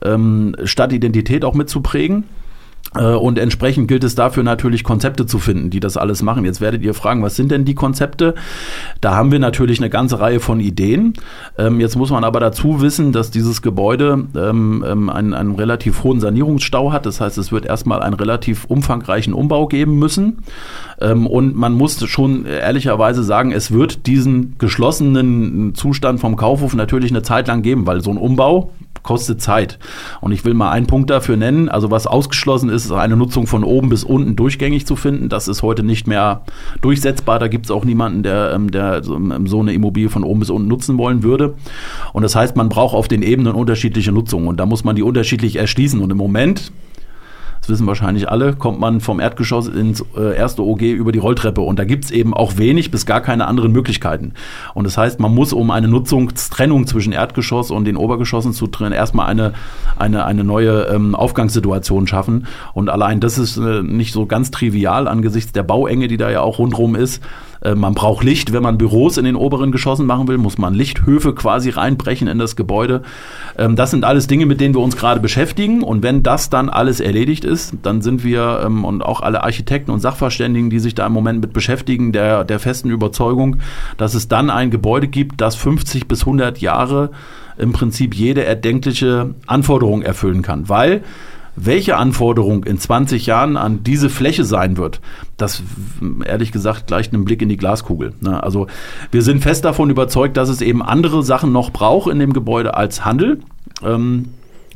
ähm, Stadtidentität auch mitzuprägen. Äh, und entsprechend gilt es dafür natürlich Konzepte zu finden, die das alles machen. Jetzt werdet ihr fragen, was sind denn die Konzepte? Da haben wir natürlich eine ganze Reihe von Ideen. Ähm, jetzt muss man aber dazu wissen, dass dieses Gebäude ähm, ähm, einen, einen relativ hohen Sanierungsstau hat. Das heißt, es wird erstmal einen relativ umfangreichen Umbau geben müssen. Und man muss schon ehrlicherweise sagen, es wird diesen geschlossenen Zustand vom Kaufhof natürlich eine Zeit lang geben, weil so ein Umbau, kostet Zeit. Und ich will mal einen Punkt dafür nennen. Also was ausgeschlossen ist, ist eine Nutzung von oben bis unten durchgängig zu finden. Das ist heute nicht mehr durchsetzbar. Da gibt es auch niemanden, der, ähm, der ähm, so eine Immobilie von oben bis unten nutzen wollen würde. Und das heißt, man braucht auf den Ebenen unterschiedliche Nutzungen. Und da muss man die unterschiedlich erschließen. Und im Moment wissen wahrscheinlich alle, kommt man vom Erdgeschoss ins äh, erste OG über die Rolltreppe. Und da gibt's eben auch wenig bis gar keine anderen Möglichkeiten. Und das heißt, man muss, um eine Nutzungstrennung zwischen Erdgeschoss und den Obergeschossen zu trennen, erstmal eine, eine, eine neue ähm, Aufgangssituation schaffen. Und allein das ist äh, nicht so ganz trivial angesichts der Bauenge, die da ja auch rundherum ist. Äh, man braucht Licht, wenn man Büros in den oberen Geschossen machen will, muss man Lichthöfe quasi reinbrechen in das Gebäude. Ähm, das sind alles Dinge, mit denen wir uns gerade beschäftigen. Und wenn das dann alles erledigt ist, dann sind wir ähm, und auch alle Architekten und Sachverständigen, die sich da im Moment mit beschäftigen, der, der festen Überzeugung, dass es dann ein Gebäude gibt, das 50 bis 100 Jahre im Prinzip jede erdenkliche Anforderung erfüllen kann. Weil welche Anforderung in 20 Jahren an diese Fläche sein wird, das ehrlich gesagt gleicht einem Blick in die Glaskugel. Ne? Also wir sind fest davon überzeugt, dass es eben andere Sachen noch braucht in dem Gebäude als Handel. Ähm,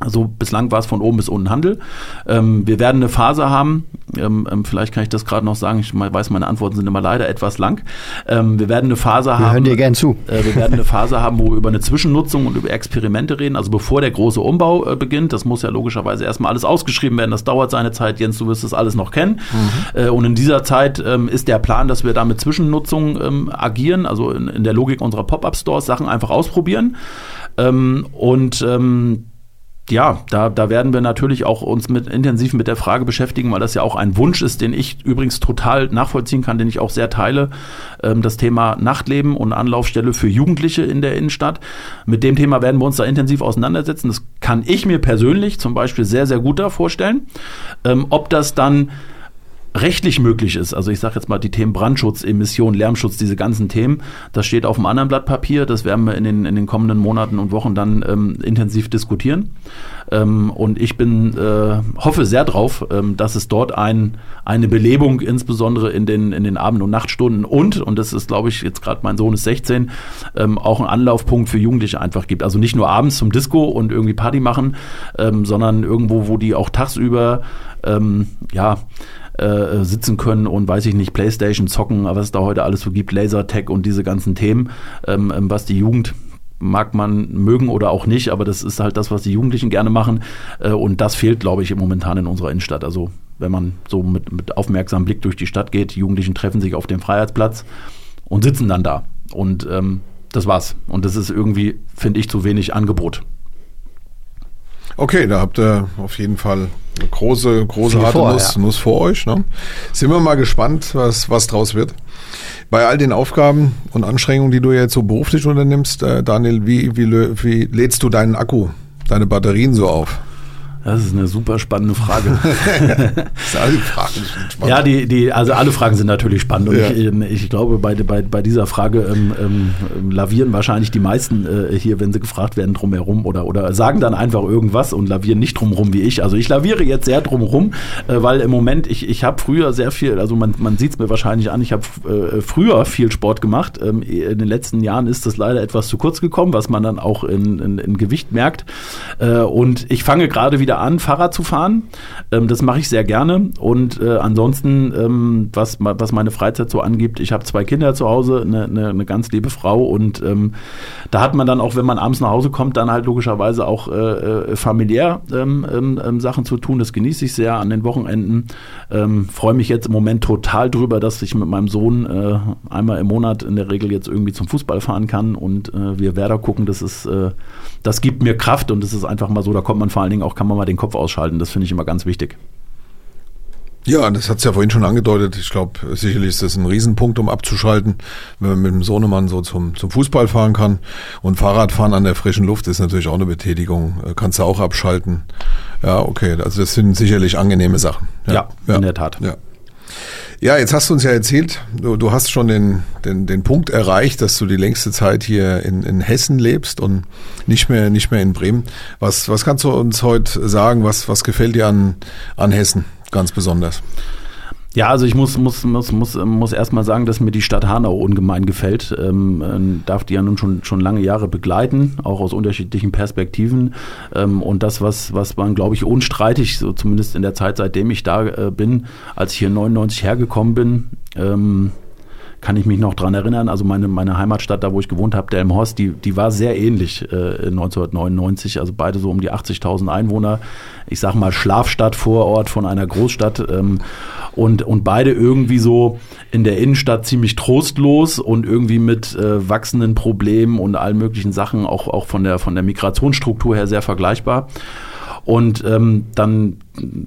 also bislang war es von oben bis unten Handel. Ähm, wir werden eine Phase haben, ähm, ähm vielleicht kann ich das gerade noch sagen, ich weiß, meine Antworten sind immer leider etwas lang. Ähm, wir werden eine Phase wir haben. Wir hören dir gern zu. Äh, wir werden eine Phase haben, wo wir über eine Zwischennutzung und über Experimente reden, also bevor der große Umbau äh, beginnt. Das muss ja logischerweise erstmal alles ausgeschrieben werden. Das dauert seine Zeit. Jens, du wirst das alles noch kennen. Mhm. Äh, und in dieser Zeit ähm, ist der Plan, dass wir da mit Zwischennutzung ähm, agieren, also in, in, der Logik unserer Pop-Up-Stores Sachen einfach ausprobieren. und ja, da, da werden wir natürlich auch uns mit, intensiv mit der Frage beschäftigen, weil das ja auch ein Wunsch ist, den ich übrigens total nachvollziehen kann, den ich auch sehr teile. Ähm, das Thema Nachtleben und Anlaufstelle für Jugendliche in der Innenstadt. Mit dem Thema werden wir uns da intensiv auseinandersetzen. Das kann ich mir persönlich zum Beispiel sehr, sehr gut da vorstellen. Ähm, ob das dann rechtlich möglich ist, also ich sage jetzt mal die Themen Brandschutz, Emission, Lärmschutz, diese ganzen Themen, das steht auf einem anderen Blatt Papier, das werden wir in den, in den kommenden Monaten und Wochen dann ähm, intensiv diskutieren. Ähm, und ich bin, äh, hoffe sehr drauf, ähm, dass es dort ein, eine Belebung, insbesondere in den, in den Abend- und Nachtstunden und, und das ist, glaube ich, jetzt gerade mein Sohn ist 16, ähm, auch ein Anlaufpunkt für Jugendliche einfach gibt. Also nicht nur abends zum Disco und irgendwie Party machen, ähm, sondern irgendwo, wo die auch tagsüber ähm, ja, äh, sitzen können und weiß ich nicht, Playstation zocken, was es da heute alles so gibt, Lasertag und diese ganzen Themen, ähm, ähm, was die Jugend mag man mögen oder auch nicht, aber das ist halt das, was die Jugendlichen gerne machen. Äh, und das fehlt, glaube ich, momentan in unserer Innenstadt. Also wenn man so mit, mit aufmerksamem Blick durch die Stadt geht, die Jugendlichen treffen sich auf dem Freiheitsplatz und sitzen dann da. Und ähm, das war's. Und das ist irgendwie, finde ich, zu wenig Angebot. Okay, da habt ihr auf jeden Fall eine große, große harte vor, Nuss, ja. Nuss vor euch. Ne? Sind wir mal gespannt, was, was draus wird. Bei all den Aufgaben und Anstrengungen, die du jetzt so beruflich unternimmst, äh, Daniel, wie, wie, wie lädst du deinen Akku, deine Batterien so auf? Das ist eine super spannende Frage. alle Fragen sind spannend. Ja, die, die, also alle Fragen sind natürlich spannend. Und ja. ich, ähm, ich glaube, bei, bei, bei dieser Frage ähm, ähm, lavieren wahrscheinlich die meisten äh, hier, wenn sie gefragt werden, drumherum oder, oder sagen dann einfach irgendwas und lavieren nicht drumherum wie ich. Also ich laviere jetzt sehr drumherum, äh, weil im Moment, ich, ich habe früher sehr viel, also man, man sieht es mir wahrscheinlich an, ich habe äh, früher viel Sport gemacht. Ähm, in den letzten Jahren ist das leider etwas zu kurz gekommen, was man dann auch in, in, in Gewicht merkt. Äh, und ich fange gerade wieder wieder an, Fahrrad zu fahren. Ähm, das mache ich sehr gerne. Und äh, ansonsten, ähm, was, was meine Freizeit so angibt, ich habe zwei Kinder zu Hause, eine, eine, eine ganz liebe Frau. Und ähm, da hat man dann auch, wenn man abends nach Hause kommt, dann halt logischerweise auch äh, äh familiär ähm, ähm, ähm, Sachen zu tun. Das genieße ich sehr an den Wochenenden. Freue mich jetzt im Moment total drüber, dass ich mit meinem Sohn äh, einmal im Monat in der Regel jetzt irgendwie zum Fußball fahren kann und äh, wir Werder gucken. Das ist, äh, das gibt mir Kraft und das ist einfach mal so, da kommt man vor allen Dingen auch, kann man mal den Kopf ausschalten. Das finde ich immer ganz wichtig. Ja, das hat es ja vorhin schon angedeutet. Ich glaube, sicherlich ist das ein Riesenpunkt, um abzuschalten, wenn man mit dem Sohnemann so zum, zum Fußball fahren kann. Und Fahrradfahren an der frischen Luft ist natürlich auch eine Betätigung. Äh, kannst du auch abschalten. Ja, okay. Also das sind sicherlich angenehme Sachen. Ja, ja, ja. in der Tat. Ja. Ja, jetzt hast du uns ja erzählt, du, du hast schon den, den, den Punkt erreicht, dass du die längste Zeit hier in, in Hessen lebst und nicht mehr, nicht mehr in Bremen. Was, was kannst du uns heute sagen? Was, was gefällt dir an, an Hessen ganz besonders? Ja, also ich muss, muss, muss, muss, muss erstmal sagen, dass mir die Stadt Hanau ungemein gefällt. Ähm, ähm, darf die ja nun schon, schon lange Jahre begleiten, auch aus unterschiedlichen Perspektiven. Ähm, und das, was, was man, glaube ich, unstreitig, so zumindest in der Zeit, seitdem ich da äh, bin, als ich hier 99 hergekommen bin, ähm, kann ich mich noch dran erinnern. Also meine, meine Heimatstadt, da wo ich gewohnt habe, Delmhorst, die, die war sehr ähnlich äh, 1999. Also beide so um die 80.000 Einwohner. Ich sag mal Schlafstadt, Vorort von einer Großstadt. Ähm, und, und beide irgendwie so in der Innenstadt ziemlich trostlos und irgendwie mit äh, wachsenden Problemen und allen möglichen Sachen, auch, auch von, der, von der Migrationsstruktur her sehr vergleichbar. Und ähm, dann,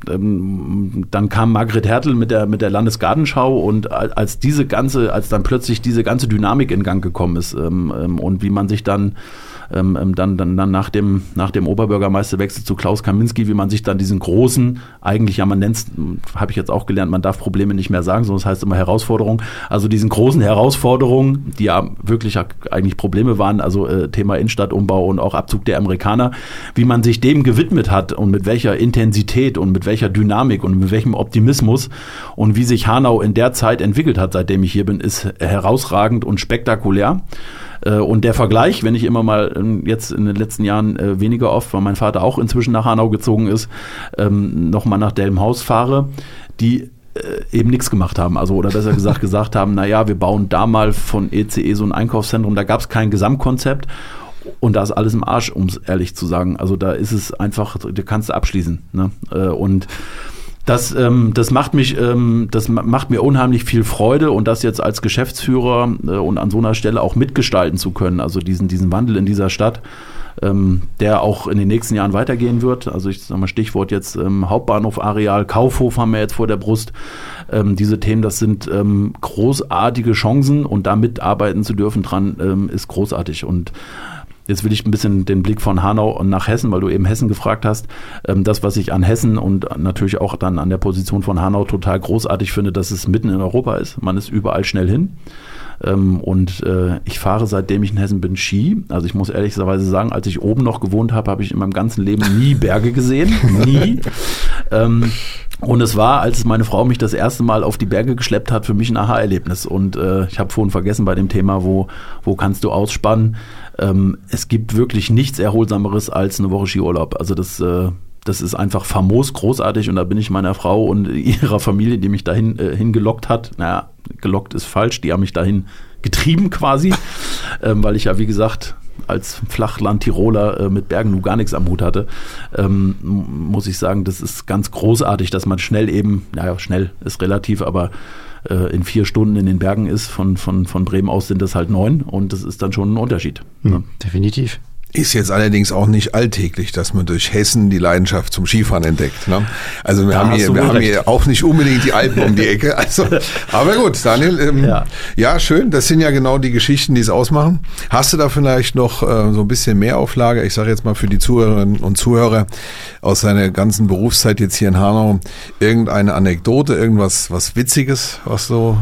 ähm, dann kam Margret Hertel mit der, mit der Landesgartenschau und als diese ganze, als dann plötzlich diese ganze Dynamik in Gang gekommen ist ähm, ähm, und wie man sich dann ähm, ähm, dann, dann, dann nach dem, nach dem Oberbürgermeisterwechsel zu Klaus Kaminski, wie man sich dann diesen großen, eigentlich, ja, man nennt habe ich jetzt auch gelernt, man darf Probleme nicht mehr sagen, sondern es das heißt immer Herausforderungen, also diesen großen Herausforderungen, die ja wirklich eigentlich Probleme waren, also äh, Thema Innenstadtumbau und auch Abzug der Amerikaner, wie man sich dem gewidmet hat und mit welcher Intensität und mit welcher Dynamik und mit welchem Optimismus und wie sich Hanau in der Zeit entwickelt hat, seitdem ich hier bin, ist herausragend und spektakulär. Äh, und der Vergleich, wenn ich immer mal ähm, jetzt in den letzten Jahren äh, weniger oft, weil mein Vater auch inzwischen nach Hanau gezogen ist, ähm, nochmal nach Delmhaus fahre, die äh, eben nichts gemacht haben. Also, oder besser gesagt, gesagt haben, naja, wir bauen da mal von ECE e so ein Einkaufszentrum, da gab es kein Gesamtkonzept. Und da ist alles im Arsch, um es ehrlich zu sagen. Also da ist es einfach, du kannst abschließen. Ne? Und das, ähm, das macht mich, ähm, das macht mir unheimlich viel Freude und das jetzt als Geschäftsführer äh, und an so einer Stelle auch mitgestalten zu können, also diesen, diesen Wandel in dieser Stadt, ähm, der auch in den nächsten Jahren weitergehen wird. Also ich sage mal Stichwort jetzt ähm, Hauptbahnhof Areal, Kaufhof haben wir jetzt vor der Brust. Ähm, diese Themen, das sind ähm, großartige Chancen und damit arbeiten zu dürfen dran, ähm, ist großartig und Jetzt will ich ein bisschen den Blick von Hanau nach Hessen, weil du eben Hessen gefragt hast. Ähm, das, was ich an Hessen und natürlich auch dann an der Position von Hanau total großartig finde, dass es mitten in Europa ist. Man ist überall schnell hin. Ähm, und äh, ich fahre seitdem ich in Hessen bin Ski. Also ich muss ehrlicherweise sagen, als ich oben noch gewohnt habe, habe ich in meinem ganzen Leben nie Berge gesehen. Nie. ähm, und es war, als meine Frau mich das erste Mal auf die Berge geschleppt hat, für mich ein Aha-Erlebnis. Und äh, ich habe vorhin vergessen bei dem Thema, wo, wo kannst du ausspannen. Ähm, es gibt wirklich nichts Erholsameres als eine Woche Skiurlaub. Also das, äh, das ist einfach famos, großartig. Und da bin ich meiner Frau und ihrer Familie, die mich dahin äh, hingelockt hat, naja, gelockt ist falsch, die haben mich dahin getrieben quasi, ähm, weil ich ja, wie gesagt, als Flachland-Tiroler äh, mit Bergen nun gar nichts am Hut hatte, ähm, muss ich sagen, das ist ganz großartig, dass man schnell eben, naja, schnell ist relativ, aber äh, in vier Stunden in den Bergen ist. Von, von, von Bremen aus sind das halt neun und das ist dann schon ein Unterschied. Mhm, definitiv. Ist jetzt allerdings auch nicht alltäglich, dass man durch Hessen die Leidenschaft zum Skifahren entdeckt. Ne? Also wir, da haben, hier, wir haben hier auch nicht unbedingt die Alpen um die Ecke. Also, aber gut, Daniel, ähm, ja. ja. schön. Das sind ja genau die Geschichten, die es ausmachen. Hast du da vielleicht noch äh, so ein bisschen mehr Auflage? Ich sage jetzt mal für die Zuhörerinnen und Zuhörer aus seiner ganzen Berufszeit jetzt hier in Hanau irgendeine Anekdote, irgendwas was Witziges, was so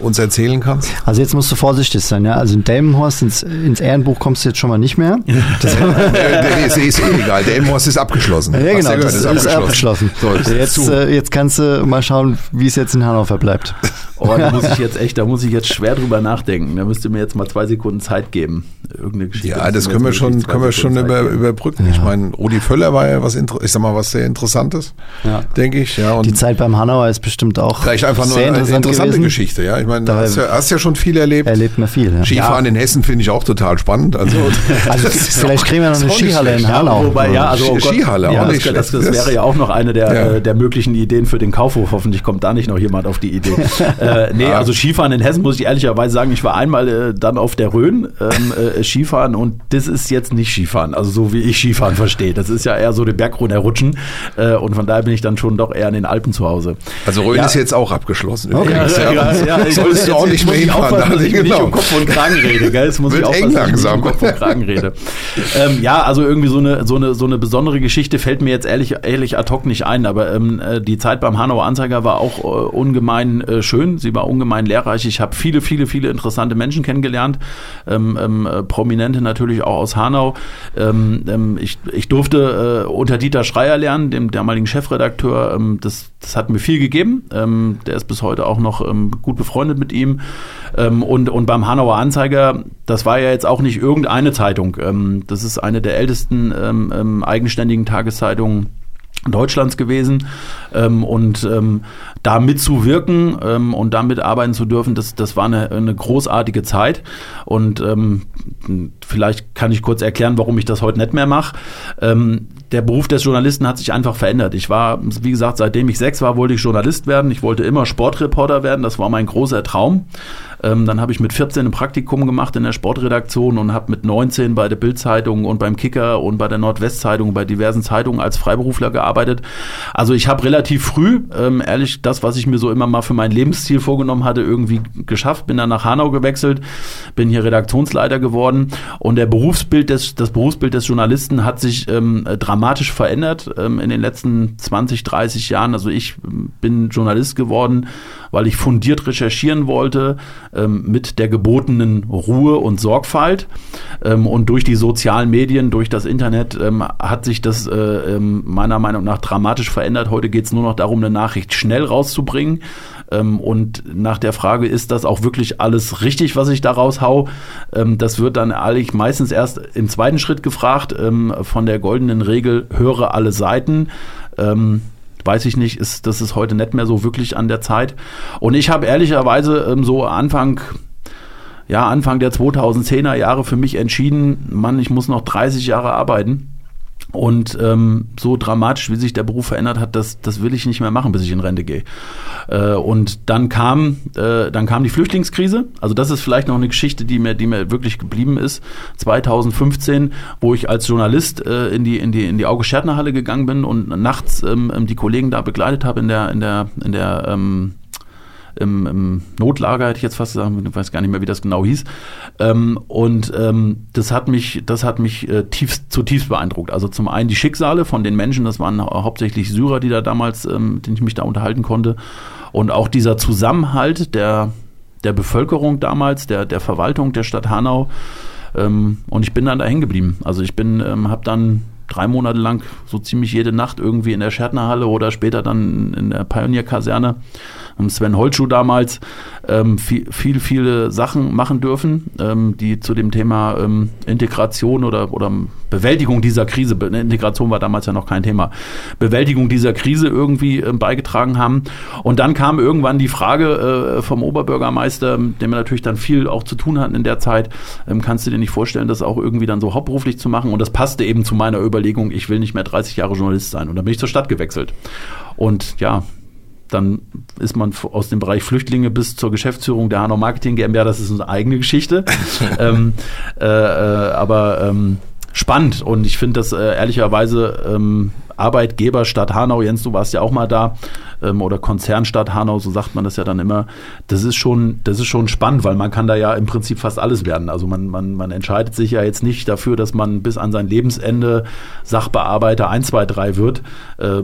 uns erzählen kannst? Also jetzt musst du vorsichtig sein, ja. Also in Delmenhorst ins, ins Ehrenbuch kommst du jetzt schon mal nicht mehr. Das nee, ist, ist eh egal. Delmenhorst ist abgeschlossen. Ja, genau, das ist, ist abgeschlossen. abgeschlossen. So, jetzt, äh, jetzt kannst du mal schauen, wie es jetzt in Hannover bleibt. Oh, da muss ich jetzt echt, da muss ich jetzt schwer drüber nachdenken. Da müsst ihr mir jetzt mal zwei Sekunden Zeit geben. Irgendeine Geschichte. Ja, das können wir schon, können wir schon über, überbrücken. Ja. Ich meine, Rudi Völler war ja was, ich sag mal, was sehr Interessantes, ja. denke ich. Ja, und Die Zeit beim Hanauer ist bestimmt auch vielleicht einfach nur eine interessante gewesen. Geschichte. Ja, ich meine, da hast ja, hast ja schon viel erlebt. Erlebt man viel. Ja. Skifahren in Hessen finde ich auch total spannend. Also, also vielleicht kriegen wir noch eine Skihalle in Hanau. Wobei, ja, also oh Skihalle auch nicht das, das, das, wäre ja auch noch eine der, äh, der möglichen Ideen für den Kaufhof. Hoffentlich kommt da nicht noch jemand auf die Idee. äh, nee, also Skifahren in Hessen muss ich ehrlicherweise sagen, ich war einmal äh, dann auf der Rhön ähm, äh, Skifahren und das ist jetzt nicht Skifahren, also so wie ich Skifahren verstehe. Das ist ja eher so den Berg runterrutschen äh, und von daher bin ich dann schon doch eher in den Alpen zu Hause. Also Rhön ja. ist jetzt auch abgeschlossen. Okay. Ja, ja, ja, ja, Solltest du auch nicht mehr hinfahren. Dass ich genau. nicht um Kopf und Kragen rede, gell? Das muss Wird ich aufpassen, eng langsam. ich nicht um Kopf und Kragen rede. ähm, ja, also irgendwie so eine, so, eine, so eine besondere Geschichte fällt mir jetzt ehrlich, ehrlich ad hoc nicht ein, aber ähm, äh, die Zeit beim Hanauer Anzeiger war auch äh, ungemein äh, schön. Sie war ungemein lehrreich. Ich habe viele, viele, viele interessante Menschen kennengelernt. Ähm, ähm, äh, Prominente natürlich auch aus Hanau. Ähm, ähm, ich, ich durfte äh, unter Dieter Schreier lernen, dem damaligen Chefredakteur. Ähm, das, das hat mir viel gegeben. Ähm, der ist bis heute auch noch gut befreundet mit ihm. Und, und beim Hanauer Anzeiger, das war ja jetzt auch nicht irgendeine Zeitung. Das ist eine der ältesten eigenständigen Tageszeitungen Deutschlands gewesen ähm, und ähm, da mitzuwirken ähm, und damit arbeiten zu dürfen, das, das war eine, eine großartige Zeit und ähm, vielleicht kann ich kurz erklären, warum ich das heute nicht mehr mache. Ähm, der Beruf des Journalisten hat sich einfach verändert. Ich war, wie gesagt, seitdem ich sechs war, wollte ich Journalist werden. Ich wollte immer Sportreporter werden. Das war mein großer Traum. Ähm, dann habe ich mit 14 ein Praktikum gemacht in der Sportredaktion und habe mit 19 bei der Bildzeitung und beim Kicker und bei der Nordwestzeitung, bei diversen Zeitungen als Freiberufler gearbeitet. Also ich habe relativ früh, ähm, ehrlich, das, was ich mir so immer mal für mein Lebensziel vorgenommen hatte, irgendwie geschafft. Bin dann nach Hanau gewechselt, bin hier Redaktionsleiter geworden und der Berufsbild des, das Berufsbild des Journalisten hat sich ähm, dramatisch verändert ähm, in den letzten 20, 30 Jahren. Also ich bin Journalist geworden, weil ich fundiert recherchieren wollte, ähm, mit der gebotenen Ruhe und Sorgfalt. Ähm, und durch die sozialen Medien, durch das Internet ähm, hat sich das äh, ähm, meiner Meinung nach dramatisch verändert. Heute geht es nur noch darum, eine Nachricht schnell rauszubringen. Ähm, und nach der Frage, ist das auch wirklich alles richtig, was ich da raushau? Das wird dann eigentlich meistens erst im zweiten Schritt gefragt, von der goldenen Regel, höre alle Seiten weiß ich nicht, ist, das ist heute nicht mehr so wirklich an der Zeit. Und ich habe ehrlicherweise ähm, so Anfang, ja, Anfang der 2010er Jahre für mich entschieden, Mann, ich muss noch 30 Jahre arbeiten. Und ähm, so dramatisch, wie sich der Beruf verändert hat, das, das will ich nicht mehr machen, bis ich in Rente gehe. Äh, und dann kam, äh, dann kam die Flüchtlingskrise. Also das ist vielleicht noch eine Geschichte, die mir, die mir wirklich geblieben ist. 2015, wo ich als Journalist äh, in die in die in die Auge Schärtner Halle gegangen bin und nachts ähm, die Kollegen da begleitet habe in der in der in der ähm, im, im Notlager, hätte ich jetzt fast gesagt, ich weiß gar nicht mehr, wie das genau hieß. Ähm, und ähm, das hat mich, das hat mich äh, tiefst, zutiefst beeindruckt. Also zum einen die Schicksale von den Menschen, das waren hauptsächlich Syrer, die da damals, ähm, mit denen ich mich da unterhalten konnte. Und auch dieser Zusammenhalt der, der Bevölkerung damals, der, der Verwaltung der Stadt Hanau. Ähm, und ich bin dann da hängen geblieben. Also ich bin, ähm, habe dann drei Monate lang so ziemlich jede Nacht irgendwie in der Schertnerhalle oder später dann in der Pionierkaserne Sven Holtschuh damals ähm, viel, viel, viele Sachen machen dürfen, ähm, die zu dem Thema ähm, Integration oder, oder Bewältigung dieser Krise, Integration war damals ja noch kein Thema, Bewältigung dieser Krise irgendwie äh, beigetragen haben. Und dann kam irgendwann die Frage äh, vom Oberbürgermeister, dem wir natürlich dann viel auch zu tun hatten in der Zeit, ähm, kannst du dir nicht vorstellen, das auch irgendwie dann so hauptberuflich zu machen? Und das passte eben zu meiner Überlegung, ich will nicht mehr 30 Jahre Journalist sein. Und dann bin ich zur Stadt gewechselt. Und ja, dann ist man aus dem Bereich Flüchtlinge bis zur Geschäftsführung der Hanau Marketing GmbH, das ist eine eigene Geschichte. ähm, äh, äh, aber ähm, spannend und ich finde das äh, ehrlicherweise ähm, Arbeitgeber Stadt Hanau, Jens, du warst ja auch mal da, ähm, oder Konzernstadt Hanau, so sagt man das ja dann immer. Das ist schon, das ist schon spannend, weil man kann da ja im Prinzip fast alles werden. Also man, man, man entscheidet sich ja jetzt nicht dafür, dass man bis an sein Lebensende Sachbearbeiter 1, 2, 3 wird. Äh,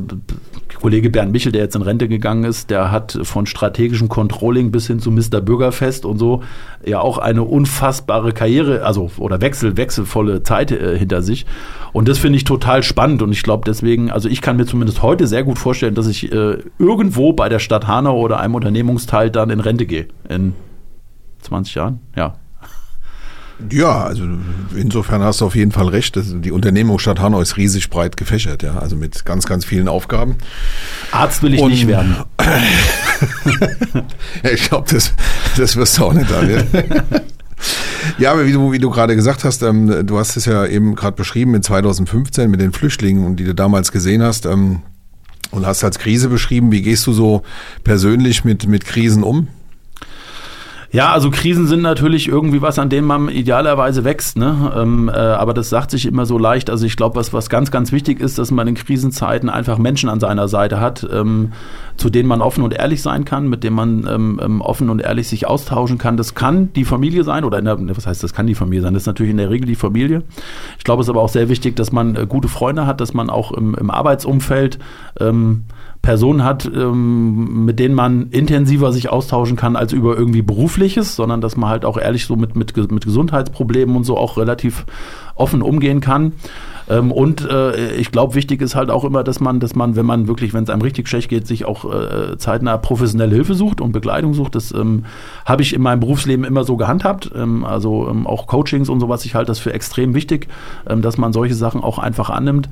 Kollege Bernd Michel, der jetzt in Rente gegangen ist, der hat von strategischem Controlling bis hin zu Mr. Bürgerfest und so ja auch eine unfassbare Karriere, also oder wechsel, wechselvolle Zeit äh, hinter sich. Und das finde ich total spannend und ich glaube deswegen, also ich kann mir zumindest heute sehr gut vorstellen, dass ich äh, irgendwo bei der Stadt Hanau oder einem Unternehmungsteil dann in Rente gehe. In 20 Jahren, ja. Ja, also insofern hast du auf jeden Fall recht. Die Unternehmung Stadt Hanau ist riesig breit gefächert, ja, also mit ganz, ganz vielen Aufgaben. Arzt will ich Und, nicht werden. ja, ich glaube, das, das wirst du auch nicht, Daniel. Ja, aber wie du, wie du gerade gesagt hast, ähm, du hast es ja eben gerade beschrieben mit 2015 mit den Flüchtlingen, die du damals gesehen hast ähm, und hast als Krise beschrieben. Wie gehst du so persönlich mit, mit Krisen um? Ja, also Krisen sind natürlich irgendwie was, an dem man idealerweise wächst. Ne? Ähm, äh, aber das sagt sich immer so leicht. Also ich glaube, was, was ganz, ganz wichtig ist, dass man in Krisenzeiten einfach Menschen an seiner Seite hat, ähm, zu denen man offen und ehrlich sein kann, mit denen man ähm, ähm offen und ehrlich sich austauschen kann. Das kann die Familie sein oder der, was heißt, das kann die Familie sein? Das ist natürlich in der Regel die Familie. Ich glaube, es ist aber auch sehr wichtig, dass man äh, gute Freunde hat, dass man auch im, im Arbeitsumfeld ähm, Personen hat, ähm, mit denen man intensiver sich austauschen kann als über irgendwie berufliches, sondern dass man halt auch ehrlich so mit, mit, mit Gesundheitsproblemen und so auch relativ offen umgehen kann. Ähm, und äh, ich glaube, wichtig ist halt auch immer, dass man, dass man, wenn man wirklich, wenn es einem richtig schlecht geht, sich auch äh, zeitnah professionelle Hilfe sucht und Begleitung sucht. Das ähm, habe ich in meinem Berufsleben immer so gehandhabt. Ähm, also ähm, auch Coachings und sowas. Ich halte das für extrem wichtig, ähm, dass man solche Sachen auch einfach annimmt.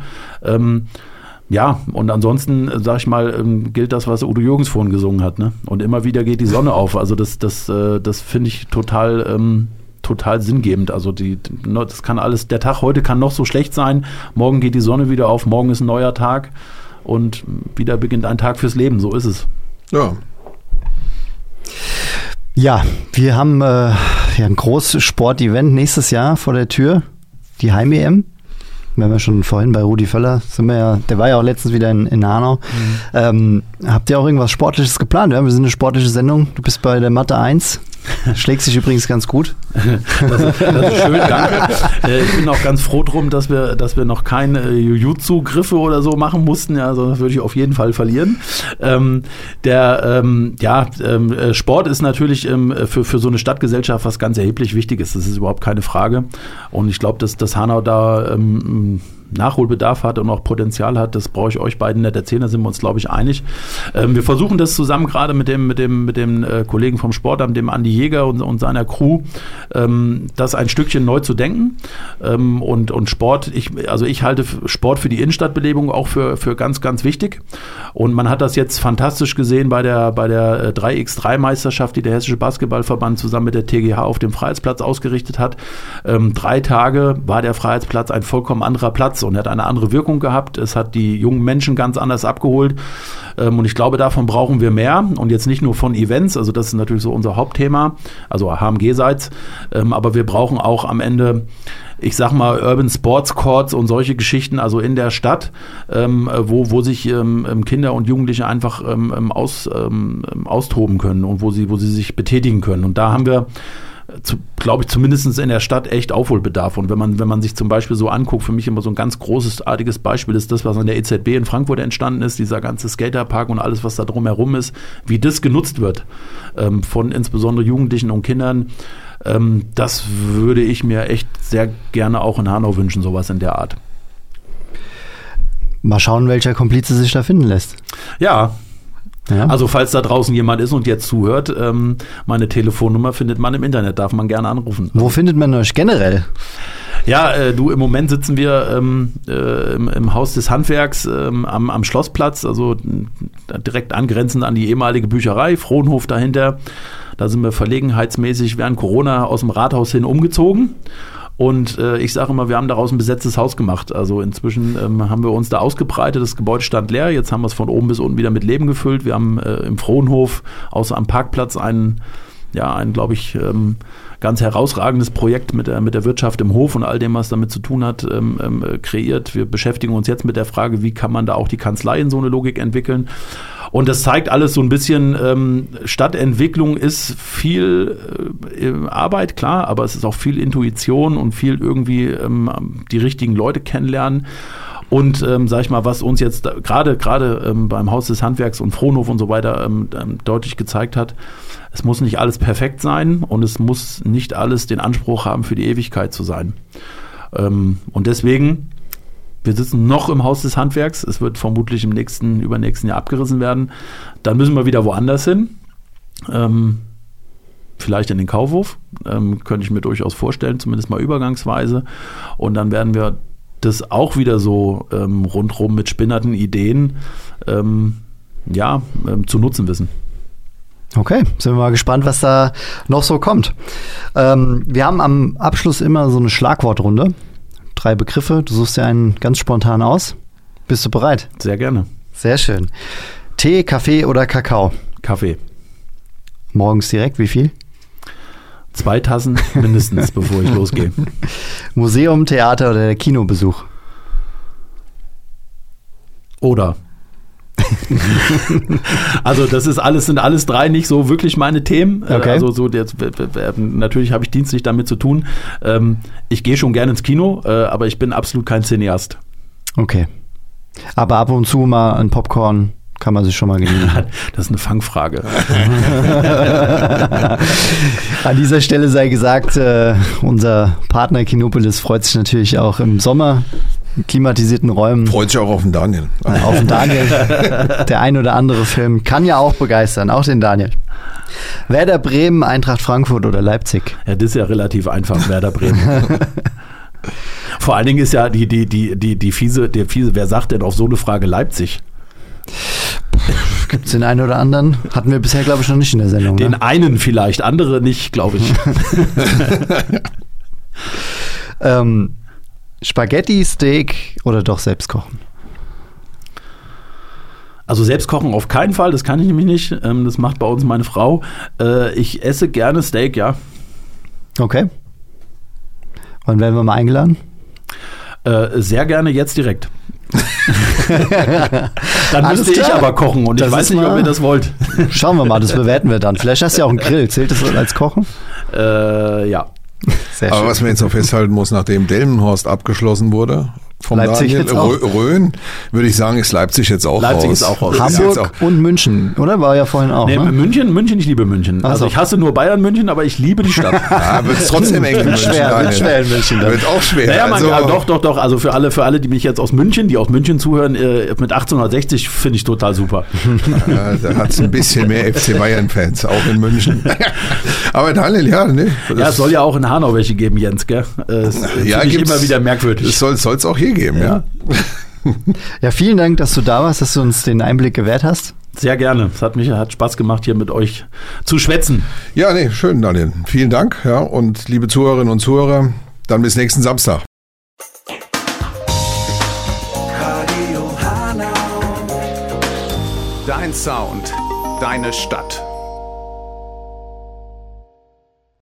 Ja, und ansonsten, äh, sag ich mal, ähm, gilt das, was Udo Jürgens vorhin gesungen hat. Ne? Und immer wieder geht die Sonne auf. Also das, das, äh, das finde ich total, ähm, total sinngebend. Also die, ne, das kann alles, der Tag heute kann noch so schlecht sein. Morgen geht die Sonne wieder auf, morgen ist ein neuer Tag und wieder beginnt ein Tag fürs Leben. So ist es. Ja. Ja, wir haben äh, ja, ein großes Sportevent nächstes Jahr vor der Tür, die Heim-EM. Wir haben ja schon vorhin bei Rudi Völler, sind wir ja, der war ja auch letztens wieder in, in Hanau. Mhm. Ähm, habt ihr auch irgendwas Sportliches geplant? Ja, wir sind eine sportliche Sendung. Du bist bei der Mathe 1. Schlägt sich übrigens ganz gut. Das ist, das ist schön, danke. Äh, ich bin auch ganz froh drum, dass wir, dass wir noch keine Jujutsu-Griffe oder so machen mussten. Ja, sonst würde ich auf jeden Fall verlieren. Ähm, der, ähm, ja, ähm, äh, Sport ist natürlich ähm, für, für so eine Stadtgesellschaft was ganz erheblich Wichtiges. Das ist überhaupt keine Frage. Und ich glaube, dass, dass Hanau da ähm, Nachholbedarf hat und auch Potenzial hat, das brauche ich euch beiden nicht erzählen, da sind wir uns, glaube ich, einig. Ähm, wir versuchen das zusammen gerade mit dem, mit dem, mit dem äh, Kollegen vom Sportamt, dem Andi Jäger und, und seiner Crew, ähm, das ein Stückchen neu zu denken. Ähm, und, und Sport, ich, also ich halte Sport für die Innenstadtbelebung auch für, für ganz, ganz wichtig. Und man hat das jetzt fantastisch gesehen bei der, bei der 3x3-Meisterschaft, die der Hessische Basketballverband zusammen mit der TGH auf dem Freiheitsplatz ausgerichtet hat. Ähm, drei Tage war der Freiheitsplatz ein vollkommen anderer Platz Platz und hat eine andere Wirkung gehabt. Es hat die jungen Menschen ganz anders abgeholt. Ähm, und ich glaube, davon brauchen wir mehr. Und jetzt nicht nur von Events, also das ist natürlich so unser Hauptthema, also HMG-seits, ähm, aber wir brauchen auch am Ende ich sag mal, Urban Sports Courts und solche Geschichten, also in der Stadt, ähm, wo, wo sich ähm, Kinder und Jugendliche einfach ähm, aus, ähm, austoben können und wo sie, wo sie sich betätigen können. Und da haben wir glaube ich, zumindest in der Stadt echt Aufholbedarf. Und wenn man, wenn man sich zum Beispiel so anguckt, für mich immer so ein ganz großartiges Beispiel ist das, was an der EZB in Frankfurt entstanden ist, dieser ganze Skaterpark und alles, was da drumherum ist, wie das genutzt wird ähm, von insbesondere Jugendlichen und Kindern. Ähm, das würde ich mir echt sehr gerne auch in Hanau wünschen, sowas in der Art. Mal schauen, welcher Komplize sich da finden lässt. Ja, ja. Also falls da draußen jemand ist und jetzt zuhört, ähm, meine Telefonnummer findet man im Internet, darf man gerne anrufen. Wo findet man euch generell? Ja, äh, du, im Moment sitzen wir ähm, äh, im, im, Haus des Handwerks ähm, am, am Schlossplatz, also direkt angrenzend an die ehemalige Bücherei, Frohnhof dahinter. Da sind wir verlegenheitsmäßig während Corona aus dem Rathaus hin umgezogen und äh, ich sage immer, wir haben daraus ein besetztes Haus gemacht. Also inzwischen ähm, haben wir uns da ausgebreitet. Das Gebäude stand leer. Jetzt haben wir es von oben bis unten wieder mit Leben gefüllt. Wir haben äh, im Frohnhof außer am Parkplatz einen, ja, ein, glaube ich, ähm, ganz herausragendes Projekt mit der, mit der Wirtschaft im Hof und all dem, was damit zu tun hat, ähm, ähm, kreiert. Wir beschäftigen uns jetzt mit der Frage, wie kann man da auch die Kanzlei in so eine Logik entwickeln. Und das zeigt alles so ein bisschen, ähm, Stadtentwicklung ist viel äh, Arbeit, klar, aber es ist auch viel Intuition und viel irgendwie ähm, die richtigen Leute kennenlernen. Und ähm, sag ich mal, was uns jetzt gerade gerade ähm, beim Haus des Handwerks und Frohnhof und so weiter ähm, ähm, deutlich gezeigt hat, es muss nicht alles perfekt sein und es muss nicht alles den Anspruch haben, für die Ewigkeit zu sein. Ähm, und deswegen wir sitzen noch im Haus des Handwerks. Es wird vermutlich im nächsten, übernächsten Jahr abgerissen werden. Dann müssen wir wieder woanders hin. Ähm, vielleicht in den Kaufhof. Ähm, könnte ich mir durchaus vorstellen, zumindest mal übergangsweise. Und dann werden wir das auch wieder so ähm, rundrum mit spinnerten Ideen ähm, ja, ähm, zu nutzen wissen. Okay, sind wir mal gespannt, was da noch so kommt. Ähm, wir haben am Abschluss immer so eine Schlagwortrunde drei Begriffe. Du suchst dir einen ganz spontan aus. Bist du bereit? Sehr gerne. Sehr schön. Tee, Kaffee oder Kakao? Kaffee. Morgens direkt, wie viel? Zwei Tassen mindestens, bevor ich losgehe. Museum, Theater oder der Kinobesuch? Oder also das ist alles, sind alles drei nicht so wirklich meine Themen. Äh, okay. Also so jetzt, natürlich habe ich dienstlich damit zu tun. Ähm, ich gehe schon gerne ins Kino, äh, aber ich bin absolut kein Cineast. Okay. Aber ab und zu mal ein Popcorn kann man sich schon mal genießen. Das ist eine Fangfrage. An dieser Stelle sei gesagt, äh, unser Partner Kinopolis freut sich natürlich auch im Sommer klimatisierten Räumen. Freut sich auch auf den Daniel. auf den Daniel. Der ein oder andere Film kann ja auch begeistern, auch den Daniel. Werder Bremen, Eintracht Frankfurt oder Leipzig? Ja, das ist ja relativ einfach, Werder Bremen. Vor allen Dingen ist ja die, die, die, die, die fiese, der fiese, wer sagt denn auf so eine Frage Leipzig? Gibt es den einen oder anderen? Hatten wir bisher, glaube ich, noch nicht in der Sendung. Den ne? einen vielleicht, andere nicht, glaube ich. ähm, Spaghetti, Steak oder doch selbst kochen? Also selbst kochen auf keinen Fall, das kann ich nämlich nicht. Ähm, das macht bei uns meine Frau. Äh, ich esse gerne Steak, ja. Okay. Wann werden wir mal eingeladen? Äh, sehr gerne jetzt direkt. Dann Alles müsste ich klar. aber kochen und Das ich weiß nicht, ob mal- ihr das wollt. Schauen wir mal, das bewerten wir dann. Vielleicht hast du ja auch einen Grill. Zählt das als Kochen? äh, ja. Sehr Aber was man jetzt noch festhalten muss, nachdem Delmenhorst abgeschlossen wurde vom Leipzig Daniel jetzt auch? Rö- Rhön, würde ich sagen, ist Leipzig jetzt auch Leipzig raus. ist auch raus. Hamburg auch- und München, oder? War ja vorhin auch. Nee, ne? München, München, ich liebe München. Also so. ich hasse nur Bayern München, aber ich liebe die Stadt. Ja, wird es trotzdem eng in München. schwer, wird schwer in München dann. Wird auch schwer. Naja, man, also, ja, doch, doch, doch. Also für alle, für alle, die mich jetzt aus München, die aus München zuhören, äh, mit 1860 finde ich total super. Ja, da hat es ein bisschen mehr FC Bayern-Fans, auch in München. Aber Daniel, ja, ne? Ja, es soll ja auch in Hanau welche geben, Jens, gell? Äh, Das finde ja, ich immer wieder merkwürdig. Es soll es auch hier geben, ja. Ja, vielen Dank, dass du da warst, dass du uns den Einblick gewährt hast. Sehr gerne. Es hat mich hat Spaß gemacht, hier mit euch zu schwätzen. Ja, nee, schön, Daniel. Vielen Dank, ja. Und liebe Zuhörerinnen und Zuhörer, dann bis nächsten Samstag. Dein Sound, deine Stadt.